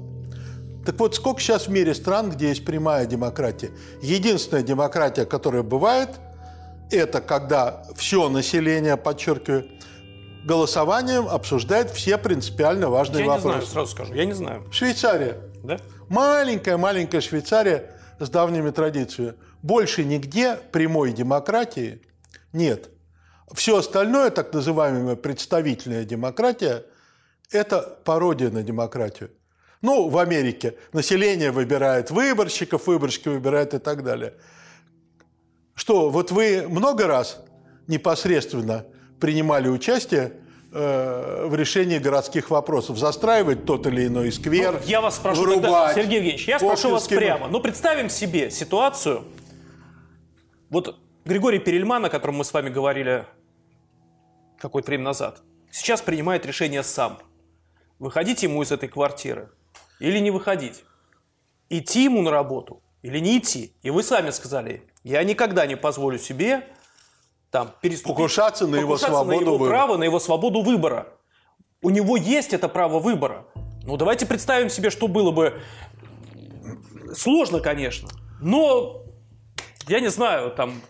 Так вот, сколько сейчас в мире стран, где есть прямая демократия? Единственная демократия, которая бывает, это когда все население, подчеркиваю, голосованием обсуждает все принципиально важные я вопросы. Я не знаю, сразу скажу, я не знаю. Швейцария. Да? Маленькая-маленькая Швейцария с давними традициями. Больше нигде прямой демократии нет. Все остальное, так называемая представительная демократия, это пародия на демократию. Ну, в Америке население выбирает выборщиков, выборщики выбирают и так далее. Что, вот вы много раз непосредственно принимали участие э, в решении городских вопросов, застраивать тот или иной сквер, ну, Я вас спрошу, вырубать, тогда, Сергей Евгеньевич, я спрошу вас прямо. Ну, представим себе ситуацию. Вот Григорий Перельман, о котором мы с вами говорили какое-то время назад, сейчас принимает решение сам. Выходить ему из этой квартиры или не выходить? Идти ему на работу или не идти? И вы сами сказали, я никогда не позволю себе там переступить... Покушаться на его покушаться свободу на его выбора. право, на его свободу выбора. У него есть это право выбора. Ну, давайте представим себе, что было бы... Сложно, конечно, но я не знаю, там...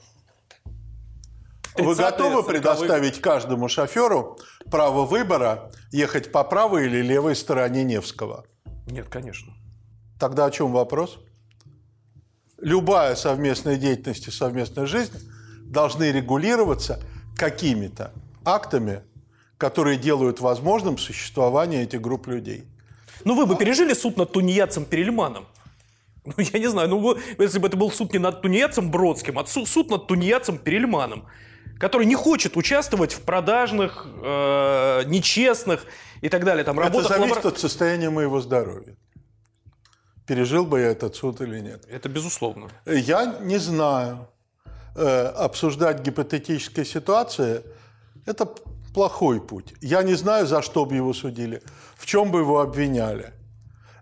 Вы 30-е, готовы 40-е? предоставить каждому шоферу право выбора ехать по правой или левой стороне Невского? Нет, конечно. Тогда о чем вопрос? Любая совместная деятельность и совместная жизнь должны регулироваться какими-то актами, которые делают возможным существование этих групп людей. Ну, вы бы пережили суд над тунеядцем Перельманом? Ну, я не знаю, ну, если бы это был суд не над тунеядцем Бродским, а су- суд над тунеядцем Перельманом, который не хочет участвовать в продажных, э, нечестных и так далее, там, Это зависит лабора- от состояния моего здоровья. Пережил бы я этот суд или нет. Это безусловно. Я не знаю. Э, Обсуждать гипотетические ситуации – это плохой путь. Я не знаю, за что бы его судили, в чем бы его обвиняли.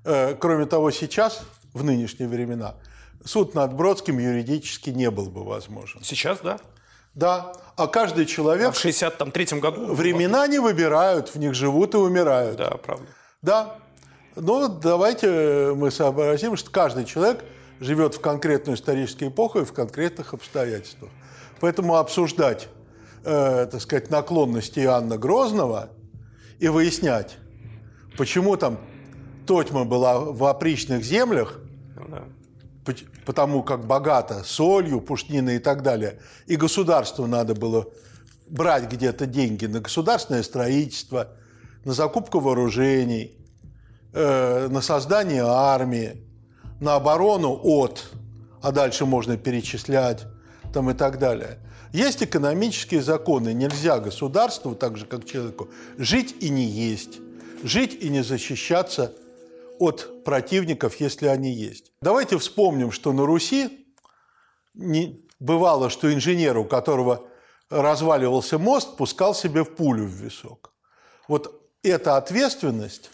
Э, Кроме того, сейчас, в нынешние времена, суд над Бродским юридически не был бы возможен. Сейчас, да. Да, а каждый А человек... в 63-м году... Времена не выбирают, в них живут и умирают. Да, правда. Да. Но давайте мы сообразим, что каждый человек живет в конкретную историческую эпоху и в конкретных обстоятельствах. Поэтому обсуждать, э, так сказать, наклонности Иоанна Грозного и выяснять, почему там Тотьма была в опричных землях, Ну потому как богато солью, пушниной и так далее, и государству надо было брать где-то деньги на государственное строительство, на закупку вооружений, э, на создание армии, на оборону от, а дальше можно перечислять там и так далее. Есть экономические законы. Нельзя государству, так же как человеку, жить и не есть, жить и не защищаться от противников, если они есть. Давайте вспомним, что на Руси не, бывало, что инженер, у которого разваливался мост, пускал себе в пулю в висок. Вот эта ответственность,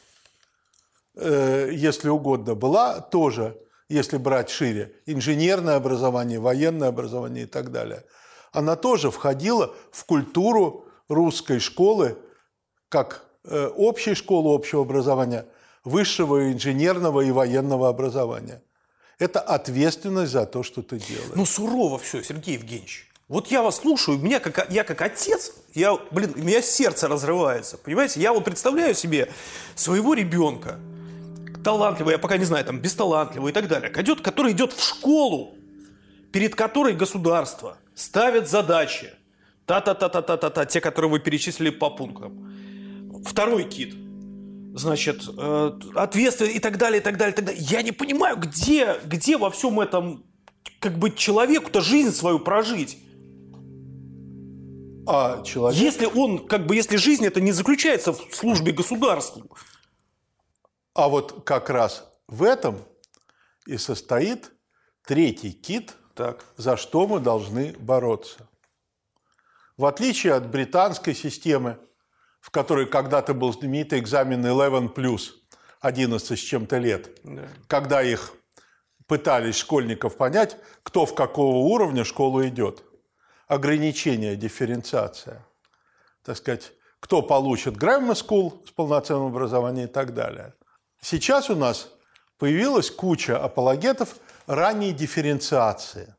э, если угодно, была тоже, если брать шире, инженерное образование, военное образование и так далее. Она тоже входила в культуру русской школы, как э, общей школы общего образования, высшего инженерного и военного образования. Это ответственность за то, что ты делаешь. Ну, сурово все, Сергей Евгеньевич. Вот я вас слушаю, меня как, я как отец, я, блин, у меня сердце разрывается, понимаете? Я вот представляю себе своего ребенка, талантливый, я пока не знаю, там, бесталантливый и так далее, идет, который идет в школу, перед которой государство ставит задачи, та-та-та-та-та-та, те, которые вы перечислили по пунктам. Второй кит, значит, э, ответственность и так далее, и так далее, и так далее. Я не понимаю, где, где во всем этом как бы человеку-то жизнь свою прожить. А человек... Если он, как бы, если жизнь это не заключается в службе государству. А вот как раз в этом и состоит третий кит, Так. за что мы должны бороться. В отличие от британской системы, в которой когда-то был знаменитый экзамен 11+, 11 с чем-то лет, да. когда их пытались школьников понять, кто в какого уровня школу идет. Ограничение, дифференциация. Так сказать, кто получит Grammar School с полноценным образованием и так далее. Сейчас у нас появилась куча апологетов ранней дифференциации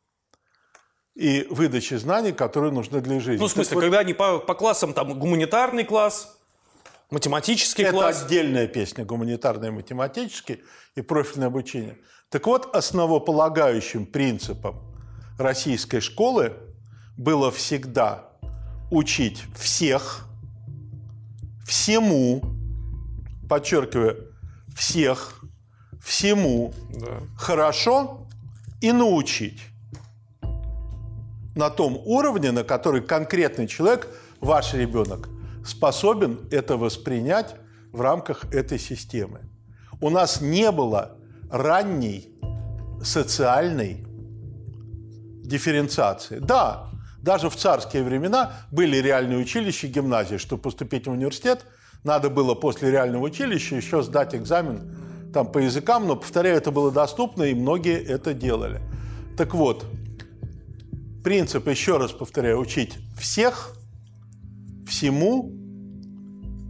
и выдачи знаний, которые нужны для жизни. Ну, в смысле, вот, когда они по, по классам, там, гуманитарный класс, математический это класс. Это отдельная песня, гуманитарный и математический, и профильное обучение. Так вот, основополагающим принципом российской школы было всегда учить всех, всему, подчеркиваю, всех, всему да. хорошо и научить на том уровне, на который конкретный человек, ваш ребенок, способен это воспринять в рамках этой системы. У нас не было ранней социальной дифференциации. Да, даже в царские времена были реальные училища, гимназии. Чтобы поступить в университет, надо было после реального училища еще сдать экзамен там, по языкам, но, повторяю, это было доступно, и многие это делали. Так вот, принцип, еще раз повторяю, учить всех, всему,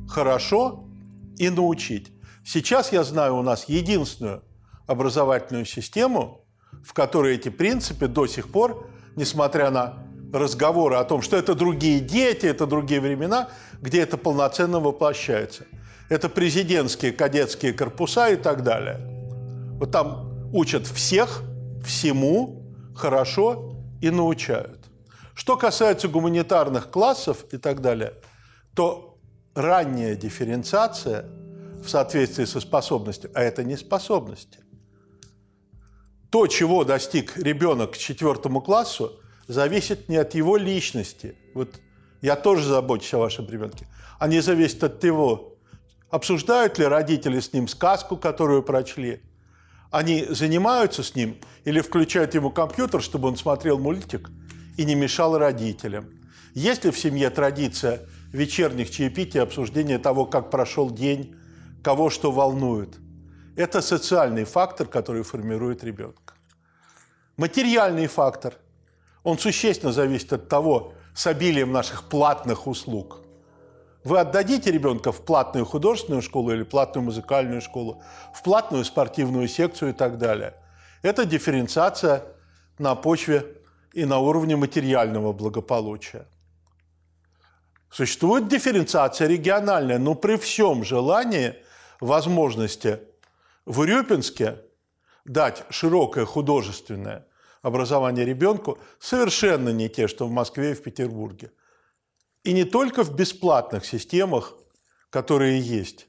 хорошо и научить. Сейчас я знаю у нас единственную образовательную систему, в которой эти принципы до сих пор, несмотря на разговоры о том, что это другие дети, это другие времена, где это полноценно воплощается. Это президентские кадетские корпуса и так далее. Вот там учат всех, всему, хорошо и научают. Что касается гуманитарных классов и так далее, то ранняя дифференциация в соответствии со способностью, а это не способности. То, чего достиг ребенок к четвертому классу, зависит не от его личности. Вот я тоже забочусь о вашем ребенке. Они зависят от того, обсуждают ли родители с ним сказку, которую прочли, они занимаются с ним или включают ему компьютер, чтобы он смотрел мультик и не мешал родителям. Есть ли в семье традиция вечерних чаепитий, обсуждения того, как прошел день, кого что волнует? Это социальный фактор, который формирует ребенка. Материальный фактор – он существенно зависит от того, с обилием наших платных услуг. Вы отдадите ребенка в платную художественную школу или платную музыкальную школу, в платную спортивную секцию и так далее. Это дифференциация на почве и на уровне материального благополучия. Существует дифференциация региональная, но при всем желании, возможности в Урюпинске дать широкое художественное образование ребенку совершенно не те, что в Москве и в Петербурге. И не только в бесплатных системах, которые есть.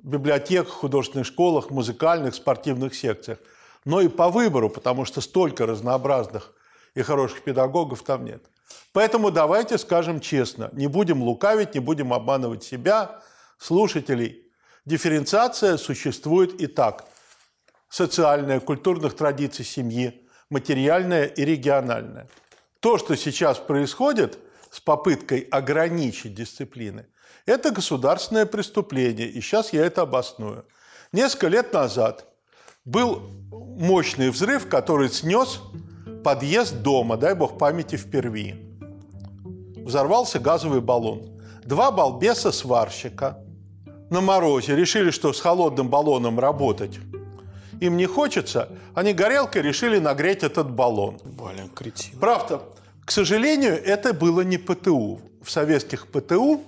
В библиотеках, художественных школах, музыкальных, спортивных секциях. Но и по выбору, потому что столько разнообразных и хороших педагогов там нет. Поэтому давайте скажем честно, не будем лукавить, не будем обманывать себя, слушателей. Дифференциация существует и так – социальная, культурных традиций семьи, материальная и региональная. То, что сейчас происходит с попыткой ограничить дисциплины, это государственное преступление, и сейчас я это обосную. Несколько лет назад был мощный взрыв, который снес подъезд дома, дай бог памяти, впервые. Взорвался газовый баллон. Два балбеса сварщика на морозе решили, что с холодным баллоном работать им не хочется, они горелкой решили нагреть этот баллон. Блин, кретин. Правда, к сожалению, это было не ПТУ. В советских ПТУ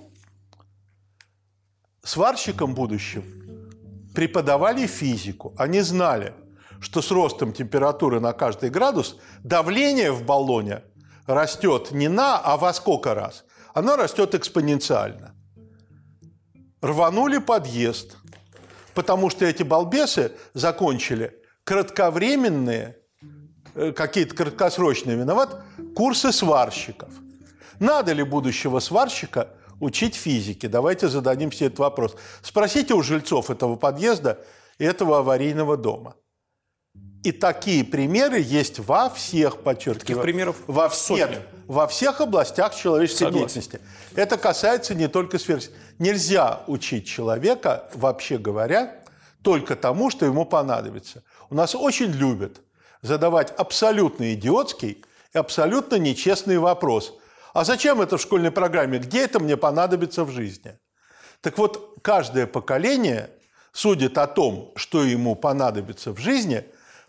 сварщикам будущим преподавали физику. Они знали, что с ростом температуры на каждый градус давление в баллоне растет не на, а во сколько раз. Оно растет экспоненциально. Рванули подъезд, потому что эти балбесы закончили кратковременные, э, какие-то краткосрочные, виноват, курсы сварщиков. Надо ли будущего сварщика учить физике? Давайте зададим себе этот вопрос. Спросите у жильцов этого подъезда и этого аварийного дома. И такие примеры есть во всех, подчеркиваю. Таких примеров во сотни. всех, во всех областях человеческой Согласен. деятельности. Это касается не только сферы. Нельзя учить человека, вообще говоря, только тому, что ему понадобится. У нас очень любят задавать абсолютно идиотский и абсолютно нечестный вопрос. А зачем это в школьной программе? Где это мне понадобится в жизни? Так вот, каждое поколение судит о том, что ему понадобится в жизни,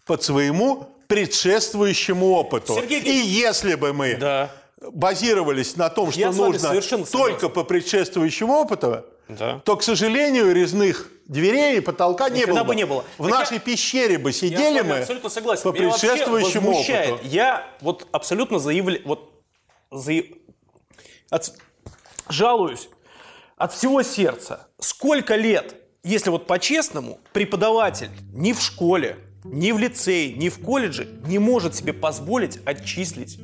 под своему предшествующему опыту. Сергей И если бы мы Да. базировались на том, что Я нужно только по предшествующему опыту, Да. то, к сожалению, резных дверей и потолка не было. бы не было. В Так я- нашей пещере бы Я сидели мы абсолютно согласен. по Меня предшествующему опыту. Я вот абсолютно заявля... вот заяв- от- жалуюсь от всего сердца. Сколько лет, если вот по-честному, преподаватель ни в школе, ни в лицее, ни в колледже не может себе позволить отчислить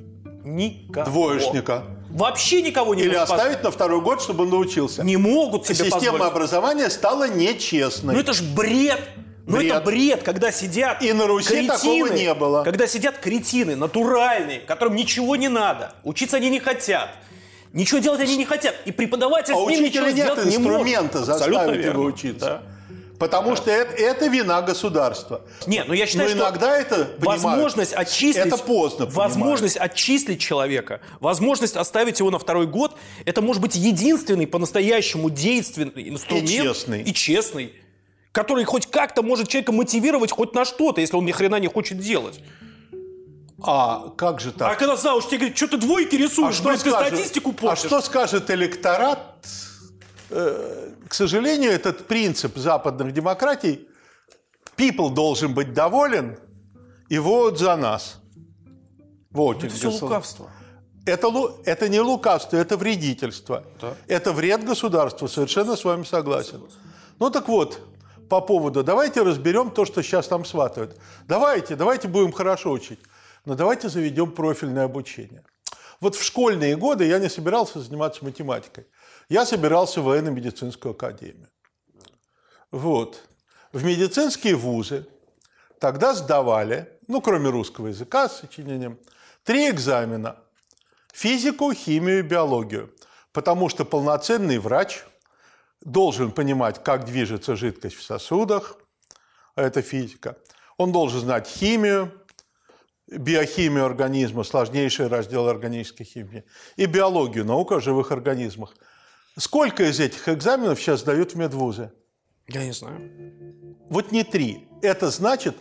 никого. Двоечника. Вообще никого не Или оставить на второй год, чтобы он научился. позволить. Не могут себе Система позволить. образования стала нечестной. Ну это ж бред. Ну Бред. это бред, когда сидят И на Руси кретины, такого не было. Когда сидят кретины, натуральные, которым ничего не надо, учиться они не хотят, ничего делать они не хотят, и преподаватель а с у ними ничего нет сделать не может. инструмента заставить его учиться. Да. Потому что это, это вина государства. Нет, ну я считаю, Но что иногда это понимают. возможность отчислить, Это поздно возможность отчислить человека, возможность оставить его на второй год, это может быть единственный по-настоящему действенный инструмент честный. и честный, который хоть как-то может человека мотивировать хоть на что-то, если он ни хрена не хочет делать. А как же так? А когда зауч тебе говорит, что ты двойки рисуешь, блин, ты скажет- статистику а портишь. что скажет электорат? Э, К сожалению, этот принцип западных демократий people должен быть доволен и вот за нас. Вот Это все лукавство. Это, это не лукавство, это вредительство. Это вред государству, совершенно с вами согласен. Ну так вот, по поводу, давайте разберем то, что сейчас нам сватают. Давайте, давайте будем хорошо учить. Но давайте заведем профильное обучение. Вот в школьные годы я не собирался заниматься математикой. Я собирался в военно-медицинскую академию. Вот. В медицинские вузы тогда сдавали, ну, кроме русского языка с сочинением, три экзамена. Физику, химию и биологию. Потому что полноценный врач должен понимать, как движется жидкость в сосудах, а это физика. Он должен знать химию, биохимию организма, сложнейший раздел органической химии, и биологию, наука о живых организмах. Сколько из этих экзаменов сейчас сдают в медвузы? Я не знаю. Вот не три. Это значит...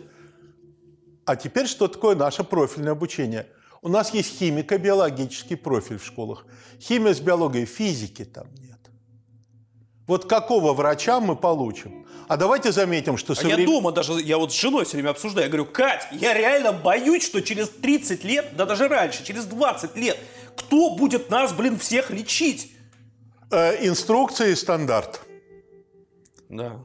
А теперь что такое наше профильное обучение? У нас есть химико-биологический профиль в школах. Химия с биологией, физики там нет. Вот какого врача мы получим? А давайте заметим, что... А я соврем- дома даже, я вот с женой все время обсуждаю, я говорю, Кать, я реально боюсь, что через 30 лет, да даже раньше, через 20 лет, кто будет нас, блин, всех лечить? Э, инструкция и стандарт. Да.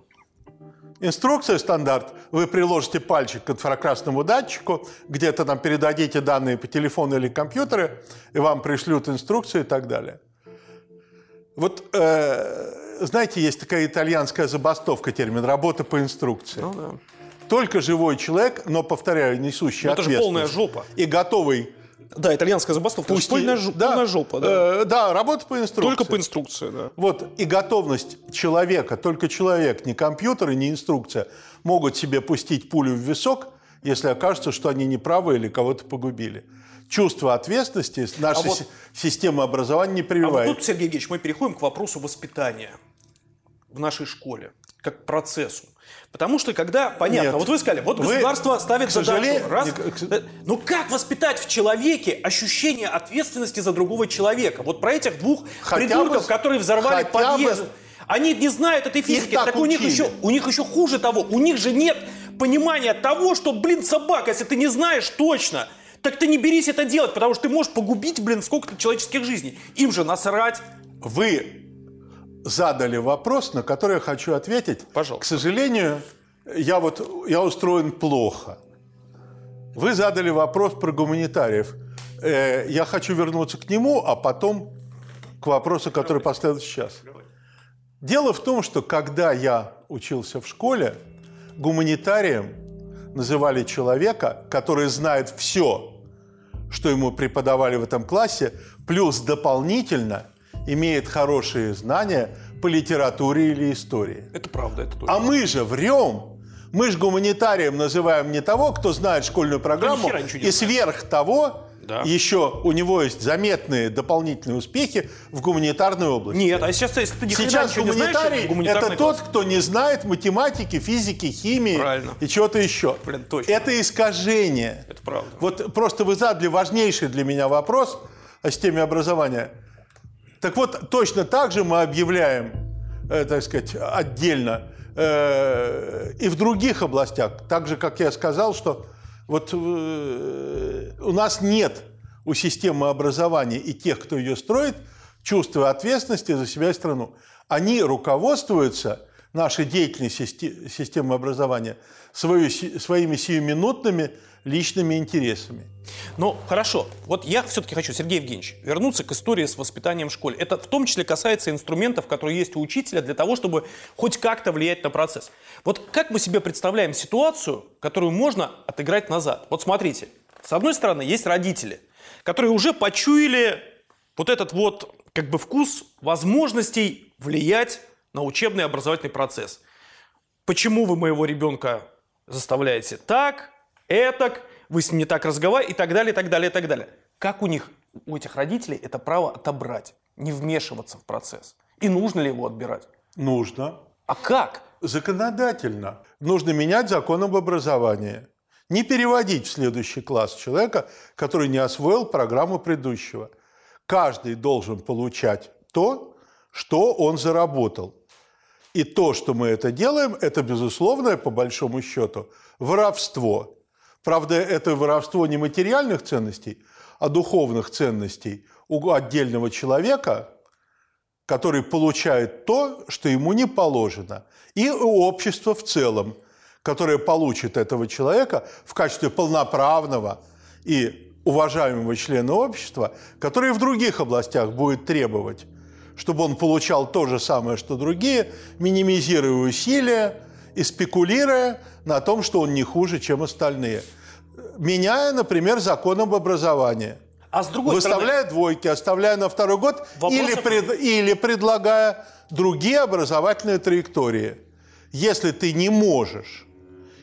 Инструкция стандарт. Вы приложите пальчик к инфракрасному датчику, где-то там передадите данные по телефону или компьютеру, и вам пришлют инструкцию и так далее. Вот, э, знаете, есть такая итальянская забастовка термин «работа по инструкции». Ну да. Только живой человек, но, повторяю, несущий Ну, это же полная ответственность жопа. И готовый Да, итальянская забастовка, пусти- полная, жо- да, полная жопа, да. э, да, работа по инструкции. Только по инструкции, да. Вот, и готовность человека, только человек, не компьютер и не инструкция, могут себе пустить пулю в висок, если окажется, что они неправы или кого-то погубили. Чувство ответственности наша А вот- си- система образования не А вот прививает. тут, Сергей Евгеньевич, мы переходим к вопросу воспитания в нашей школе, как к процессу. Потому что когда, понятно, Нет. вот вы сказали, вот Вы, государство ставит задачу, раз, не- ну как воспитать в человеке ощущение ответственности за другого человека? Вот про этих двух Хотя придурков, бы- которые взорвали хотя бы- подъезд. Они не знают этой физики, так так, у них еще, у них еще хуже того, у них же нет понимания того, что, блин, собака, если ты не знаешь точно, так ты не берись это делать, потому что ты можешь погубить, блин, сколько-то человеческих жизней. Им же насрать. Вы задали вопрос, на который я хочу ответить. Пожалуйста. К сожалению, я вот я устроен плохо. Вы задали вопрос про гуманитариев. Э, я хочу вернуться к нему, а потом к вопросу, который последует сейчас. Дело в том, что когда я учился в школе, гуманитарием называли человека, который знает все, что ему преподавали в этом классе, плюс дополнительно имеет хорошие знания по литературе или истории. Это правда, это точно. А мы же врем. Мы же гуманитарием называем не того, кто знает школьную программу, и сверх того Да. еще у него есть заметные дополнительные успехи в гуманитарной области. Нет, а сейчас, если ты ни Сейчас ничего не знаешь, гуманитарий – это тот, класс. кто не знает математики, физики, химии Правильно. и чего-то еще. Блин, точно. Это искажение. Это правда. Вот просто вы задали важнейший для меня вопрос о системе образования. Так вот, точно так же мы объявляем, э, так сказать, отдельно э, и в других областях. Так же, как я сказал, что вот э, у нас нет у системы образования и тех, кто ее строит, чувства ответственности за себя и страну. Они руководствуются, нашей деятельной систе- системы образования, свою своими сиюминутными личными интересами. Ну, хорошо. Вот я все-таки хочу, Сергей Евгеньевич, вернуться к истории с воспитанием в школе. Это в том числе касается инструментов, которые есть у учителя для того, чтобы хоть как-то влиять на процесс. Вот как мы себе представляем ситуацию, которую можно отыграть назад? Вот смотрите. С одной стороны, есть родители, которые уже почуяли вот этот вот как бы вкус возможностей влиять на учебный образовательный процесс. Почему вы моего ребенка заставляете так, этак, вы с ним не так разговариваете и так далее, и так далее, и так далее. Как у них, у этих родителей это право отобрать, не вмешиваться в процесс? И нужно ли его отбирать? Нужно. А как? Законодательно. Нужно менять закон об образовании. Не переводить в следующий класс человека, который не освоил программу предыдущего. Каждый должен получать то, что он заработал. И то, что мы это делаем, это безусловное, по большому счету, воровство. Правда, это воровство не материальных ценностей, а духовных ценностей у отдельного человека, который получает то, что ему не положено, и у общества в целом, которое получит этого человека в качестве полноправного и уважаемого члена общества, который в других областях будет требовать, чтобы он получал то же самое, что другие, минимизируя усилия и спекулируя на том, что он не хуже, чем остальные. Меняя, например, закон об образовании – А с другой стороны, выставляя двойки, оставляя на второй год Вопросов- или, пред- или предлагая другие образовательные траектории. Если ты не можешь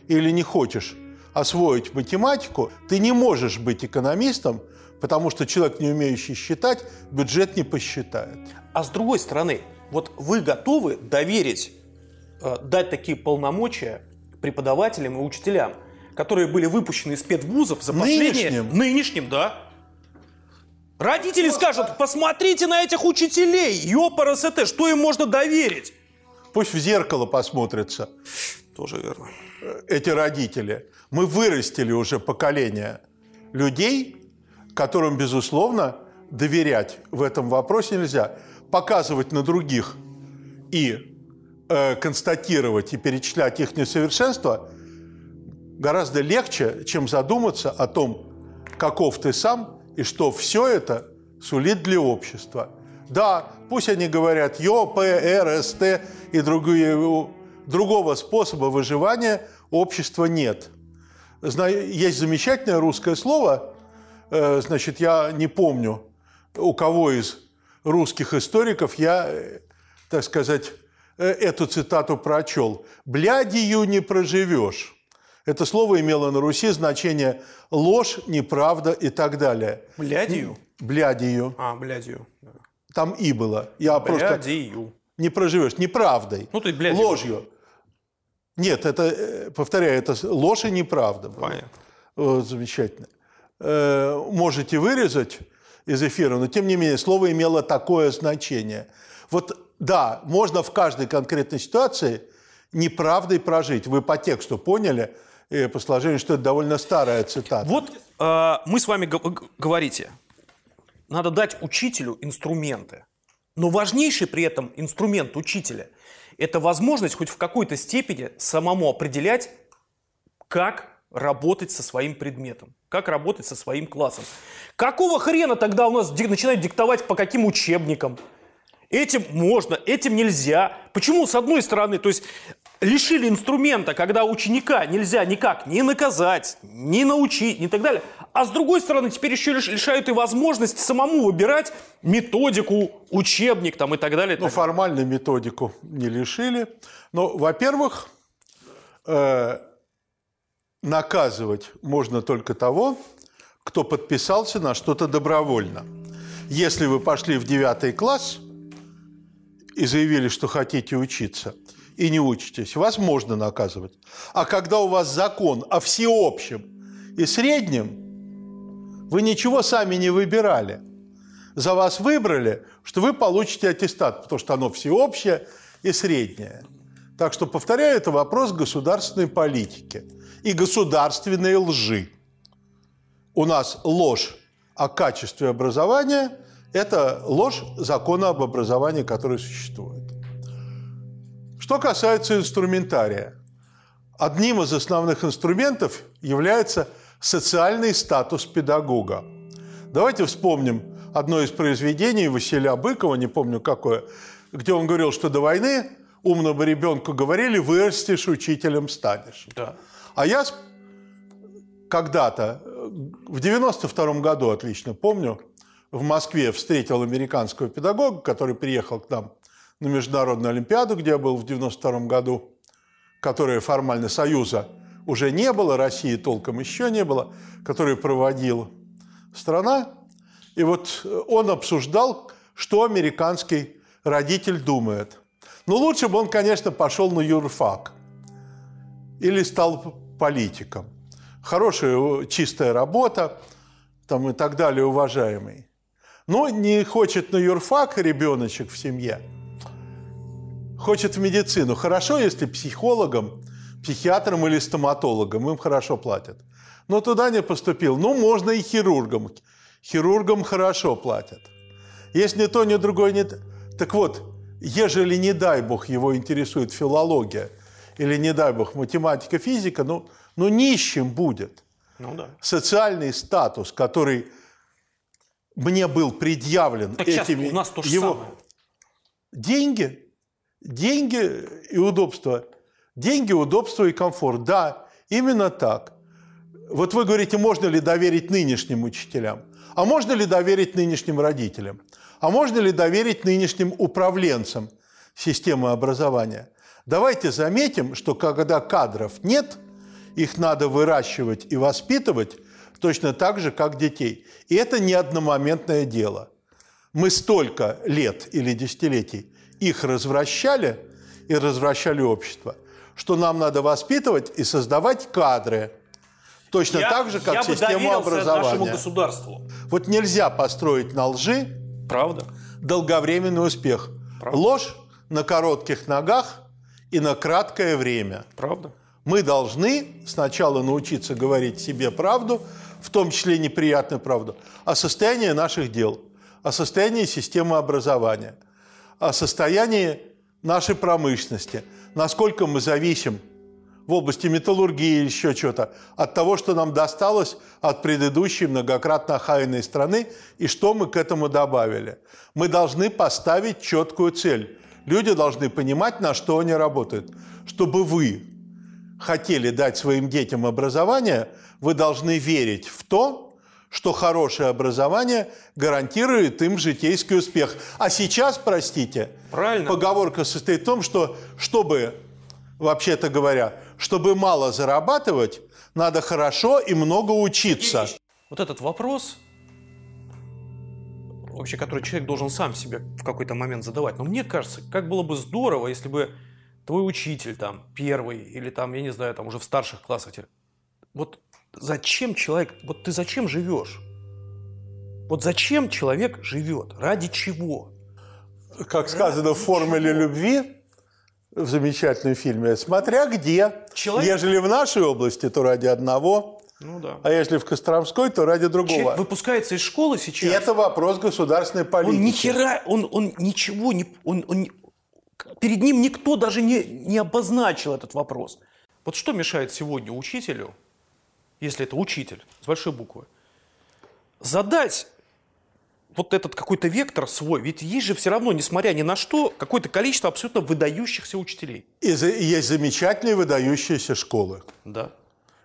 или не хочешь освоить математику, ты не можешь быть экономистом, потому что человек, не умеющий считать, бюджет не посчитает. а с другой стороны, вот вы готовы доверить, э, дать такие полномочия преподавателям и учителям, которые были выпущены из спецвузов за последние... Нынешним? Нынешним, да. Родители скажут, посмотрите на этих учителей, ёпарасете, что им можно доверить? Пусть в зеркало посмотрятся Тоже верно. эти родители. Мы вырастили уже поколение людей, которым, безусловно, доверять в этом вопросе нельзя. Показывать на других и э, констатировать и перечислять их несовершенства гораздо легче, чем задуматься о том, каков ты сам и что все это сулит для общества. Да, пусть они говорят ЙО, П, Р, СТ и другие, другого способа выживания общества нет. Есть замечательное русское слово, значит, я не помню, у кого из русских историков я, э, так сказать, э, эту цитату прочел. «Блядью не проживешь». Это слово имело на Руси значение ложь, неправда и так далее. Блядью? Блядью. А, блядью. Там и было. Я просто Блядью. не проживешь. Неправдой. Ну, то есть блядью. Ложью. Нет, это, э, повторяю, это ложь и неправда. Понятно. Замечательно. Э, можете вырезать из эфира, но тем не менее слово имело такое значение. Вот да, можно в каждой конкретной ситуации неправдой прожить. Вы по тексту поняли, э, по сложению, что это довольно старая цитата. Вот э, мы с вами говорите, надо дать учителю инструменты. Но важнейший при этом инструмент учителя – это возможность хоть в какой-то степени самому определять, как работать со своим предметом, как работать со своим классом. Какого хрена тогда у нас начинают диктовать по каким учебникам? Этим можно, этим нельзя. Почему, с одной стороны, то есть лишили инструмента, когда ученика нельзя никак ни наказать, ни научить, ни так далее. А с другой стороны, теперь еще лишают и возможности самому выбирать методику, учебник там и так далее. Ну, формально методику не лишили. Но, во-первых, э, наказывать можно только того, кто подписался на что-то добровольно. Если вы пошли в девятый класс и заявили, что хотите учиться – и не учитесь, вас можно наказывать. А когда у вас закон о всеобщем и среднем, вы ничего сами не выбирали. За вас выбрали, что вы получите аттестат, потому что оно всеобщее и среднее. Так что, повторяю, это вопрос государственной политики и государственной лжи. У нас ложь о качестве образования – это ложь закона об образовании, который существует. Что касается инструментария, одним из основных инструментов является социальный статус педагога. Давайте вспомним одно из произведений Василия Быкова, не помню какое, где он говорил, что до войны умному ребенку говорили, вырастешь, учителем станешь. Да. А я когда-то, в 92 году, отлично помню, в Москве встретил американского педагога, который приехал к нам на Международную Олимпиаду, где я был в 92 году, которая формально Союза уже не было, России толком еще не было, которую проводила страна. И вот он обсуждал, что американский родитель думает. Ну, лучше бы он, конечно, пошел на юрфак или стал политиком. Хорошая, чистая работа там и так далее, уважаемый. Но не хочет на юрфак ребеночек в семье – хочет в медицину. Хорошо, если психологом, психиатром или стоматологом, им хорошо платят. Но туда не поступил. Ну, можно и хирургом. Хирургам хорошо платят. Если ни то, ни другое не... Так вот, ежели, не дай бог, его интересует филология или, не дай бог, математика, физика, ну, ну нищим будет. Ну, да. Социальный статус, который мне был предъявлен так этими... у нас то же его... самое. Деньги Деньги и удобство. Деньги, удобство и комфорт. Да, именно так. Вот вы говорите, можно ли доверить нынешним учителям? А можно ли доверить нынешним родителям? А можно ли доверить нынешним управленцам системы образования? Давайте заметим, что когда кадров нет, их надо выращивать и воспитывать точно так же, как детей. И это не одномоментное дело. Мы столько лет или десятилетий их развращали и развращали общество, что нам надо воспитывать и создавать кадры. Точно я, так же, как я систему бы образования. нашему государству. Вот нельзя построить на лжи Правда. долговременный успех. Правда. Ложь на коротких ногах и на краткое время. Правда. Мы должны сначала научиться говорить себе правду, в том числе неприятную правду, о состоянии наших дел, о состоянии системы образования – о состоянии нашей промышленности, насколько мы зависим в области металлургии или еще что-то от того, что нам досталось от предыдущей многократно охаянной страны и что мы к этому добавили. Мы должны поставить четкую цель. Люди должны понимать, на что они работают. Чтобы вы хотели дать своим детям образование, вы должны верить в то, что хорошее образование гарантирует им житейский успех. А сейчас, простите, Правильно. поговорка состоит в том, что чтобы, вообще-то говоря, чтобы мало зарабатывать, надо хорошо и много учиться. Вот этот вопрос, вообще, который человек должен сам себе в какой-то момент задавать. Но мне кажется, как было бы здорово, если бы твой учитель там первый или там, я не знаю, там уже в старших классах, вот зачем человек, вот ты зачем живешь? Вот зачем человек живет? Ради чего? Как сказано в «Формуле любви», в замечательном фильме, смотря где. Человек... Ежели в нашей области, то ради одного, ну, да. а если в Костромской, то ради другого. Человек выпускается из школы сейчас. И это вопрос государственной политики. Он ни хера, он, он ничего не... Он, он, перед ним никто даже не, не обозначил этот вопрос. Вот что мешает сегодня учителю если это учитель с большой буквы, задать вот этот какой-то вектор свой, ведь есть же все равно, несмотря ни на что, какое-то количество абсолютно выдающихся учителей. И есть замечательные выдающиеся школы. Да.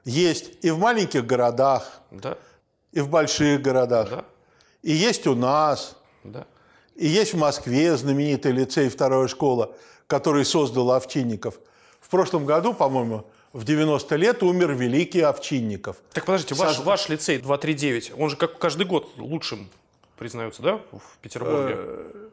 Есть и в маленьких городах, да. и в больших городах. Да. И есть у нас. Да. И есть в Москве знаменитый лицей «Вторая школа», который создал Овчинников. В прошлом году, по-моему, в 90 лет умер великий Овчинников. Так подождите, ваш, Созд... ваш лицей 239, он же как каждый год лучшим признается, да, в Петербурге? Э,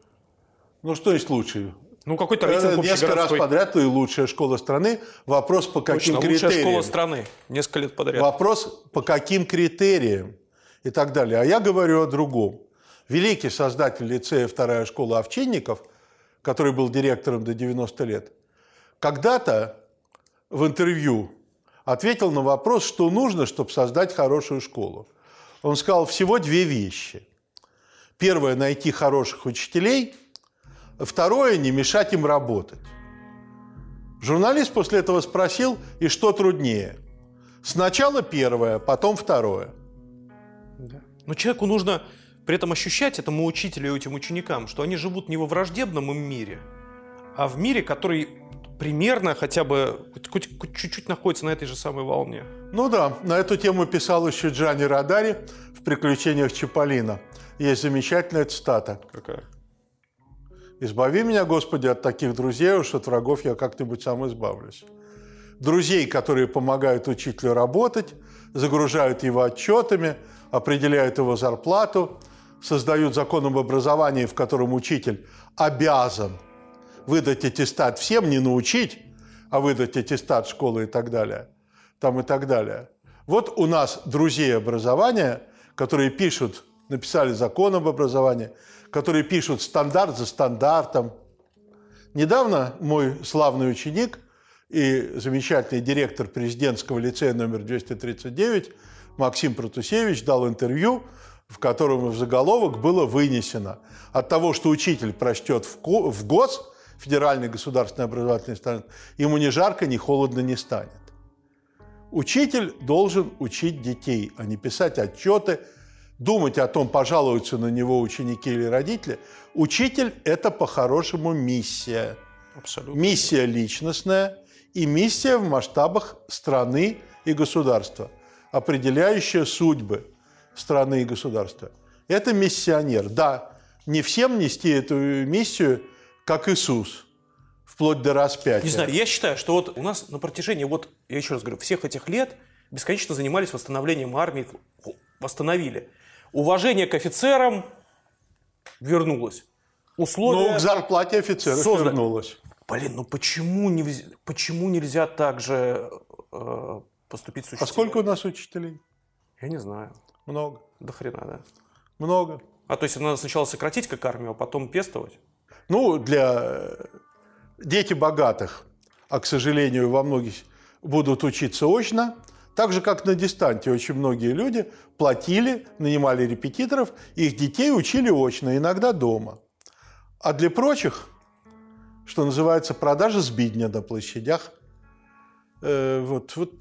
ну, что есть лучший? Ну, какой-то рейтинг Несколько раз подряд и лучшая школа страны. Вопрос, по каким Точно, критериям. лучшая школа страны. Несколько лет подряд. Вопрос, по каким критериям и так далее. А я говорю о другом. Великий создатель лицея «Вторая школа Овчинников», который был директором до 90 лет, когда-то в интервью ответил на вопрос, что нужно, чтобы создать хорошую школу. Он сказал всего две вещи. Первое – найти хороших учителей. Второе – не мешать им работать. Журналист после этого спросил, и что труднее? Сначала первое, потом второе. Да. Но человеку нужно при этом ощущать этому учителю и этим ученикам, что они живут не во враждебном им мире, а в мире, который примерно хотя бы чуть-чуть находится на этой же самой волне. Ну да, на эту тему писал еще Джани Радари в «Приключениях Чаполина». Есть замечательная цитата. Какая? «Избави меня, Господи, от таких друзей, уж от врагов я как-нибудь сам избавлюсь». Друзей, которые помогают учителю работать, загружают его отчетами, определяют его зарплату, создают закон об образовании, в котором учитель обязан – выдать аттестат всем, не научить, а выдать аттестат школы и так далее, там и так далее. Вот у нас друзей образования, которые пишут, написали закон об образовании, которые пишут стандарт за стандартом. Недавно мой славный ученик и замечательный директор президентского лицея номер 239 Максим Протусевич дал интервью, в котором в заголовок было вынесено от того, что учитель прочтет в ГОС – федеральный государственный образовательный стандарт, ему ни жарко, ни холодно не станет. Учитель должен учить детей, а не писать отчеты, думать о том, пожалуются на него ученики или родители. Учитель – это по-хорошему миссия. Абсолютно. Миссия личностная и миссия в масштабах страны и государства, определяющая судьбы страны и государства. Это миссионер. Да, не всем нести эту миссию – как Иисус, вплоть до распятия. Не знаю, я считаю, что вот у нас на протяжении, вот я еще раз говорю, всех этих лет бесконечно занимались восстановлением армии, восстановили. Уважение к офицерам вернулось. Условия... Ну, к зарплате офицеров создали. вернулось. Блин, ну почему, не, почему нельзя так же э, поступить с учителями? А сколько у нас учителей? Я не знаю. Много. До хрена, да. Много. А то есть надо сначала сократить как армию, а потом пестовать? Ну, для дети богатых, а, к сожалению, во многих будут учиться очно, так же, как на дистанте очень многие люди платили, нанимали репетиторов, их детей учили очно, иногда дома. А для прочих, что называется, продажа сбидня на площадях. Э, вот, вот,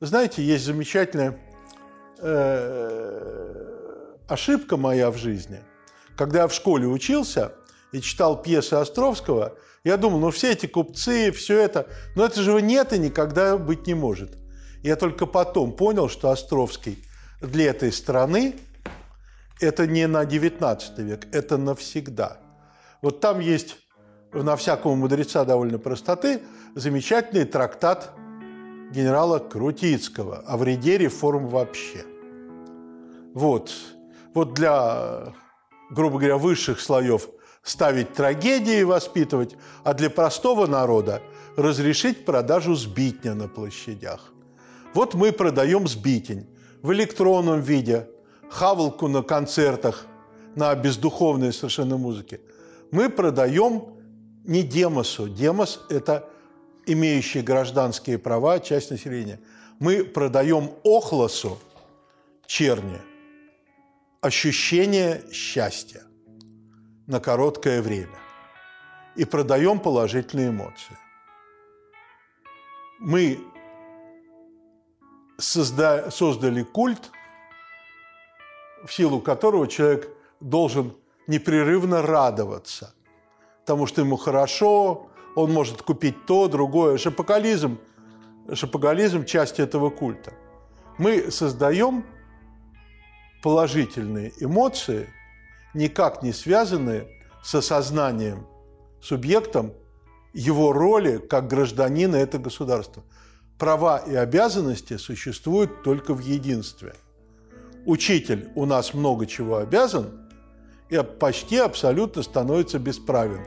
знаете, есть замечательная э, ошибка моя в жизни. Когда я в школе учился – и читал пьесы Островского, я думал, ну все эти купцы, все это, но это же нет и никогда быть не может. Я только потом понял, что Островский для этой страны это не на 19 век, это навсегда. Вот там есть на всякого мудреца довольно простоты замечательный трактат генерала Крутицкого о вреде реформ вообще. Вот. Вот для, грубо говоря, высших слоев – ставить трагедии и воспитывать, а для простого народа разрешить продажу сбитня на площадях. Вот мы продаем сбитень в электронном виде, хавалку на концертах, на бездуховной совершенно музыке. Мы продаем не демосу. Демос – это имеющие гражданские права часть населения. Мы продаем охлосу, черни, ощущение счастья – на короткое время и продаем положительные эмоции. Мы созда создали культ, в силу которого человек должен непрерывно радоваться, потому что ему хорошо, он может купить то, другое. Шапокализм, шапокализм – часть этого культа. Мы создаем положительные эмоции, никак не связанные с осознанием субъектом его роли как гражданина это государства. Права и обязанности существуют только в единстве. Учитель у нас много чего обязан и почти абсолютно становится бесправен.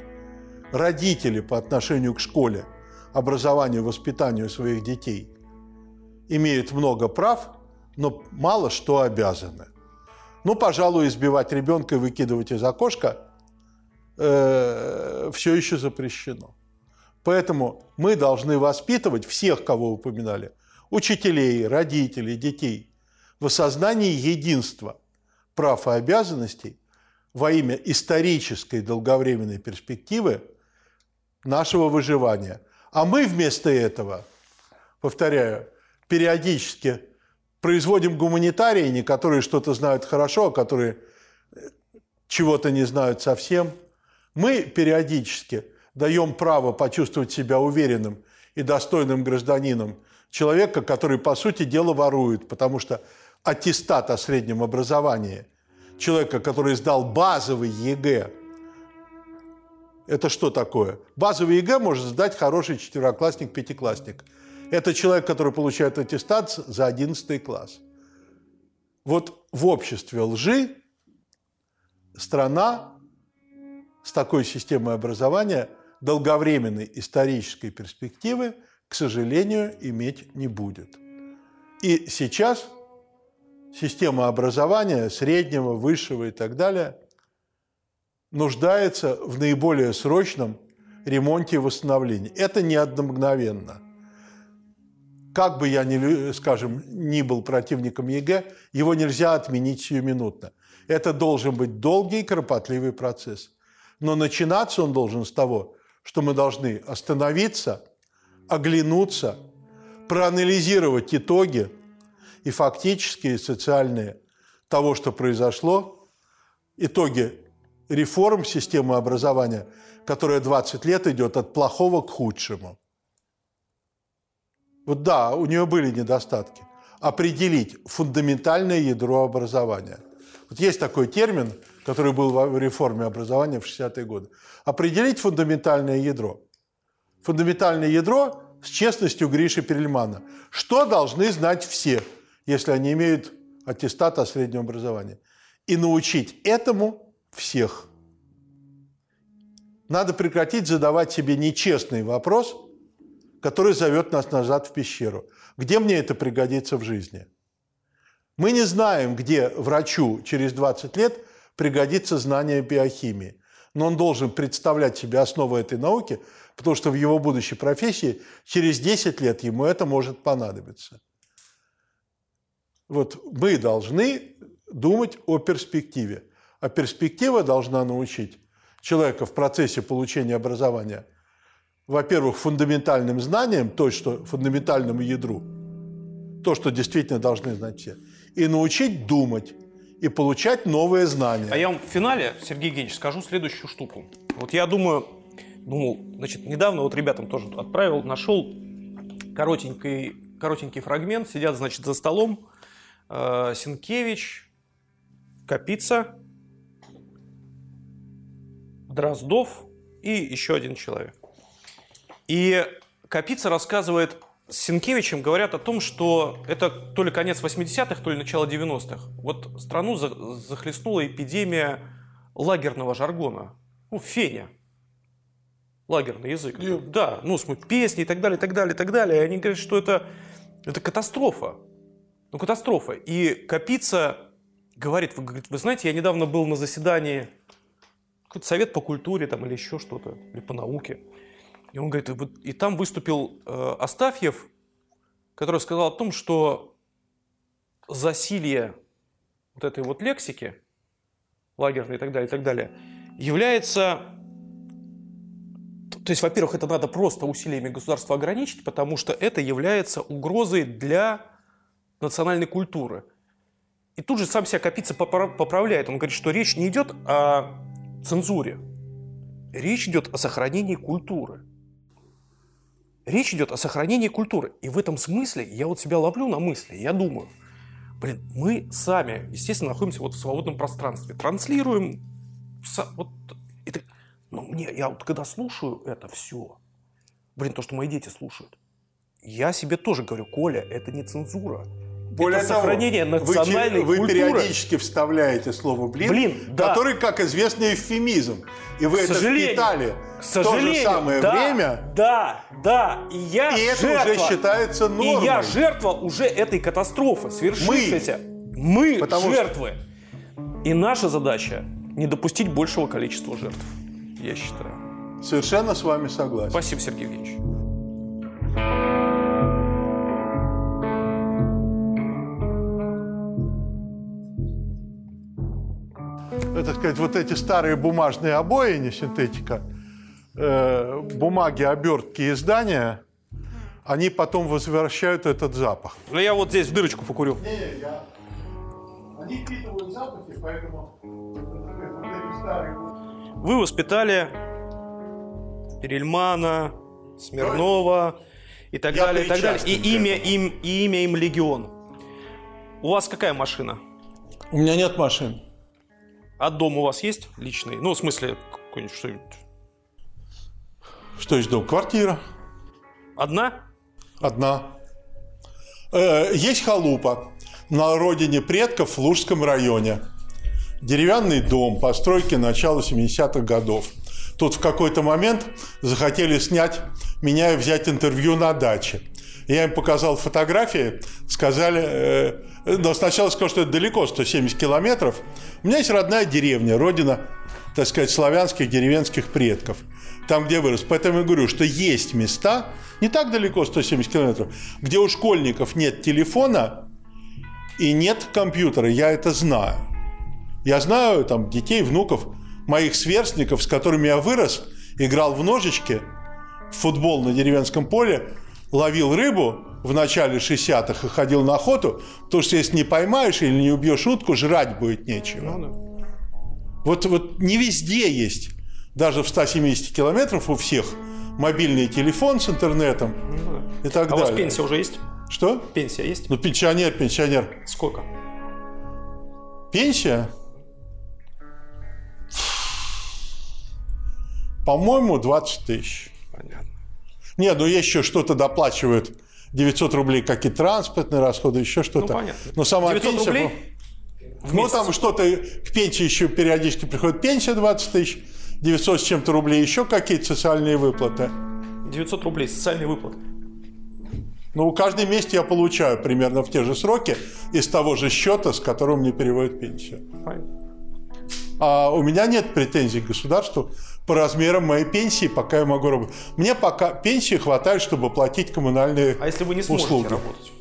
Родители по отношению к школе, образованию, воспитанию своих детей имеют много прав, но мало что обязаны. Ну, пожалуй, избивать ребенка и выкидывать из окошка э, все еще запрещено. Поэтому мы должны воспитывать всех, кого упоминали, учителей, родителей, детей, в осознании единства прав и обязанностей во имя исторической долговременной перспективы нашего выживания. А мы вместо этого, повторяю, периодически производим гуманитарии, которые что-то знают хорошо, а которые э, чего-то не знают совсем. Мы периодически даем право почувствовать себя уверенным и достойным гражданином человека, который, по сути дела, ворует, потому что аттестат о среднем образовании человека, который сдал базовый ЕГЭ, это что такое? Базовый ЕГЭ может сдать хороший четвероклассник, пятиклассник – это человек, который получает аттестат за 11 класс. Вот в обществе лжи страна с такой системой образования долговременной исторической перспективы, к сожалению, иметь не будет. И сейчас система образования среднего, высшего и так далее нуждается в наиболее срочном ремонте и восстановлении. Это не одномгновенно – как бы я ни, скажем, ни был противником ЕГЭ, его нельзя отменить сиюминутно. Это должен быть долгий, кропотливый процесс. Но начинаться он должен с того, что мы должны остановиться, оглянуться, проанализировать итоги и фактические, и социальные того, что произошло, итоги реформ системы образования, которая 20 лет идет от плохого к худшему – вот да, у нее были недостатки. Определить фундаментальное ядро образования. Вот есть такой термин, который был в реформе образования в 60-е годы. Определить фундаментальное ядро. Фундаментальное ядро с честностью Гриши Перельмана. Что должны знать все, если они имеют аттестат о среднем образовании? И научить этому всех. Надо прекратить задавать себе нечестный вопрос – который зовет нас назад в пещеру. Где мне это пригодится в жизни? Мы не знаем, где врачу через 20 лет пригодится знание биохимии. Но он должен представлять себе основу этой науки, потому что в его будущей профессии через 10 лет ему это может понадобиться. Вот мы должны думать о перспективе. А перспектива должна научить человека в процессе получения образования – во-первых, фундаментальным знаниям, то, что фундаментальному ядру, то, что действительно должны знать все, и научить думать, и получать новые знания. А я вам в финале, Сергей Евгеньевич, скажу следующую штуку. Вот я думаю, думал, значит, недавно вот ребятам тоже отправил, нашел коротенький, коротенький фрагмент, сидят, значит, за столом э, Сенкевич, Капица, Дроздов и еще один человек. И Капица рассказывает с Сенкевичем говорят о том, что это то ли конец 80-х, то ли начало 90-х. Вот страну захлестнула эпидемия лагерного жаргона. Ну, феня. Лагерный язык. И... Да, ну, песни и так далее, и так далее, и так далее. И они говорят, что это, это катастрофа. Ну, катастрофа. И Капица говорит, вы, говорит, вы знаете, я недавно был на заседании совет по культуре там, или еще что-то, или по науке. И он говорит, и там выступил э, Астафьев, который сказал о том, что засилье вот этой вот лексики, лагерной и так далее, и так далее, является... То есть, во-первых, это надо просто усилиями государства ограничить, потому что это является угрозой для национальной культуры. И тут же сам себя Капица поправляет. Он говорит, что речь не идет о цензуре. Речь идет о сохранении культуры. Речь идет о сохранении культуры. И в этом смысле я вот себя ловлю на мысли. Я думаю, блин, мы сами, естественно, находимся вот в свободном пространстве. Транслируем вот это, но мне, я вот когда слушаю это все, блин, то, что мои дети слушают, я себе тоже говорю, Коля, это не цензура. Более это сохранение того, национальной вы, культуры. Вы периодически вставляете слово «блин», блин да. который, как известно, эвфемизм. И вы к это впитали к в то же самое да, время. Да, да. И я И это жертва, уже считается нормой. И я жертва уже этой катастрофы, свершившейся. Мы, Мы Потому жертвы. Что... И наша задача не допустить большего количества жертв, я считаю. Совершенно с вами согласен. Спасибо, Сергей Евгеньевич. Так сказать, вот эти старые бумажные обои, не синтетика, э, бумаги, обертки издания, они потом возвращают этот запах. Ну, я вот здесь в дырочку покурю. Не, не, я... Они впитывают запахи, поэтому Вы воспитали Перельмана, Смирнова и так я далее, и так далее. И имя им, и имя им Легион. У вас какая машина? У меня нет машин. А дом у вас есть личный? Ну, в смысле, какой-нибудь что-нибудь. Что есть дом? Квартира. Одна? Одна. Э, есть халупа на родине предков в Лужском районе. Деревянный дом, постройки начала 70-х годов. Тут в какой-то момент захотели снять меня и взять интервью на даче. Я им показал фотографии, сказали, э, но сначала сказал, что это далеко, 170 километров. У меня есть родная деревня, родина, так сказать, славянских деревенских предков, там, где вырос. Поэтому я говорю, что есть места, не так далеко, 170 километров, где у школьников нет телефона и нет компьютера. Я это знаю. Я знаю там детей, внуков, моих сверстников, с которыми я вырос, играл в ножички, в футбол на деревенском поле – ловил рыбу в начале 60-х и ходил на охоту, потому что если не поймаешь или не убьешь утку, жрать будет нечего. Ну, да. вот, вот не везде есть, даже в 170 километров у всех мобильный телефон с интернетом ну, да. и так а далее. А у вас пенсия уже есть? Что? Пенсия есть? Ну, пенсионер, пенсионер. Сколько? Пенсия? По-моему, 20 тысяч. Понятно. Нет, ну еще что-то доплачивают. 900 рублей какие-то транспортные расходы, еще что-то. Ну, понятно. Но сама 900 пенсия... рублей? Ну, там что-то, к пенсии еще периодически приходит пенсия 20 тысяч, 900 с чем-то рублей, еще какие-то социальные выплаты. 900 рублей, социальные выплаты. Ну, каждый месяц я получаю примерно в те же сроки из того же счета, с которого мне переводят пенсию. Понятно. А у меня нет претензий к государству по размерам моей пенсии, пока я могу работать. Мне пока пенсии хватает, чтобы платить коммунальные А если вы не сможете услуги. работать?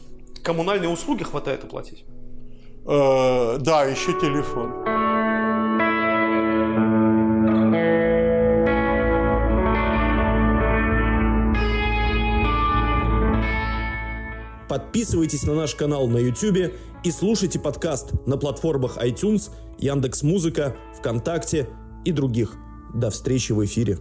Коммунальные услуги хватает оплатить? Э, да, еще телефон. Подписывайтесь на наш канал на YouTube и слушайте подкаст на платформах iTunes, Яндекс.Музыка, ВКонтакте и других. До встречи в эфире.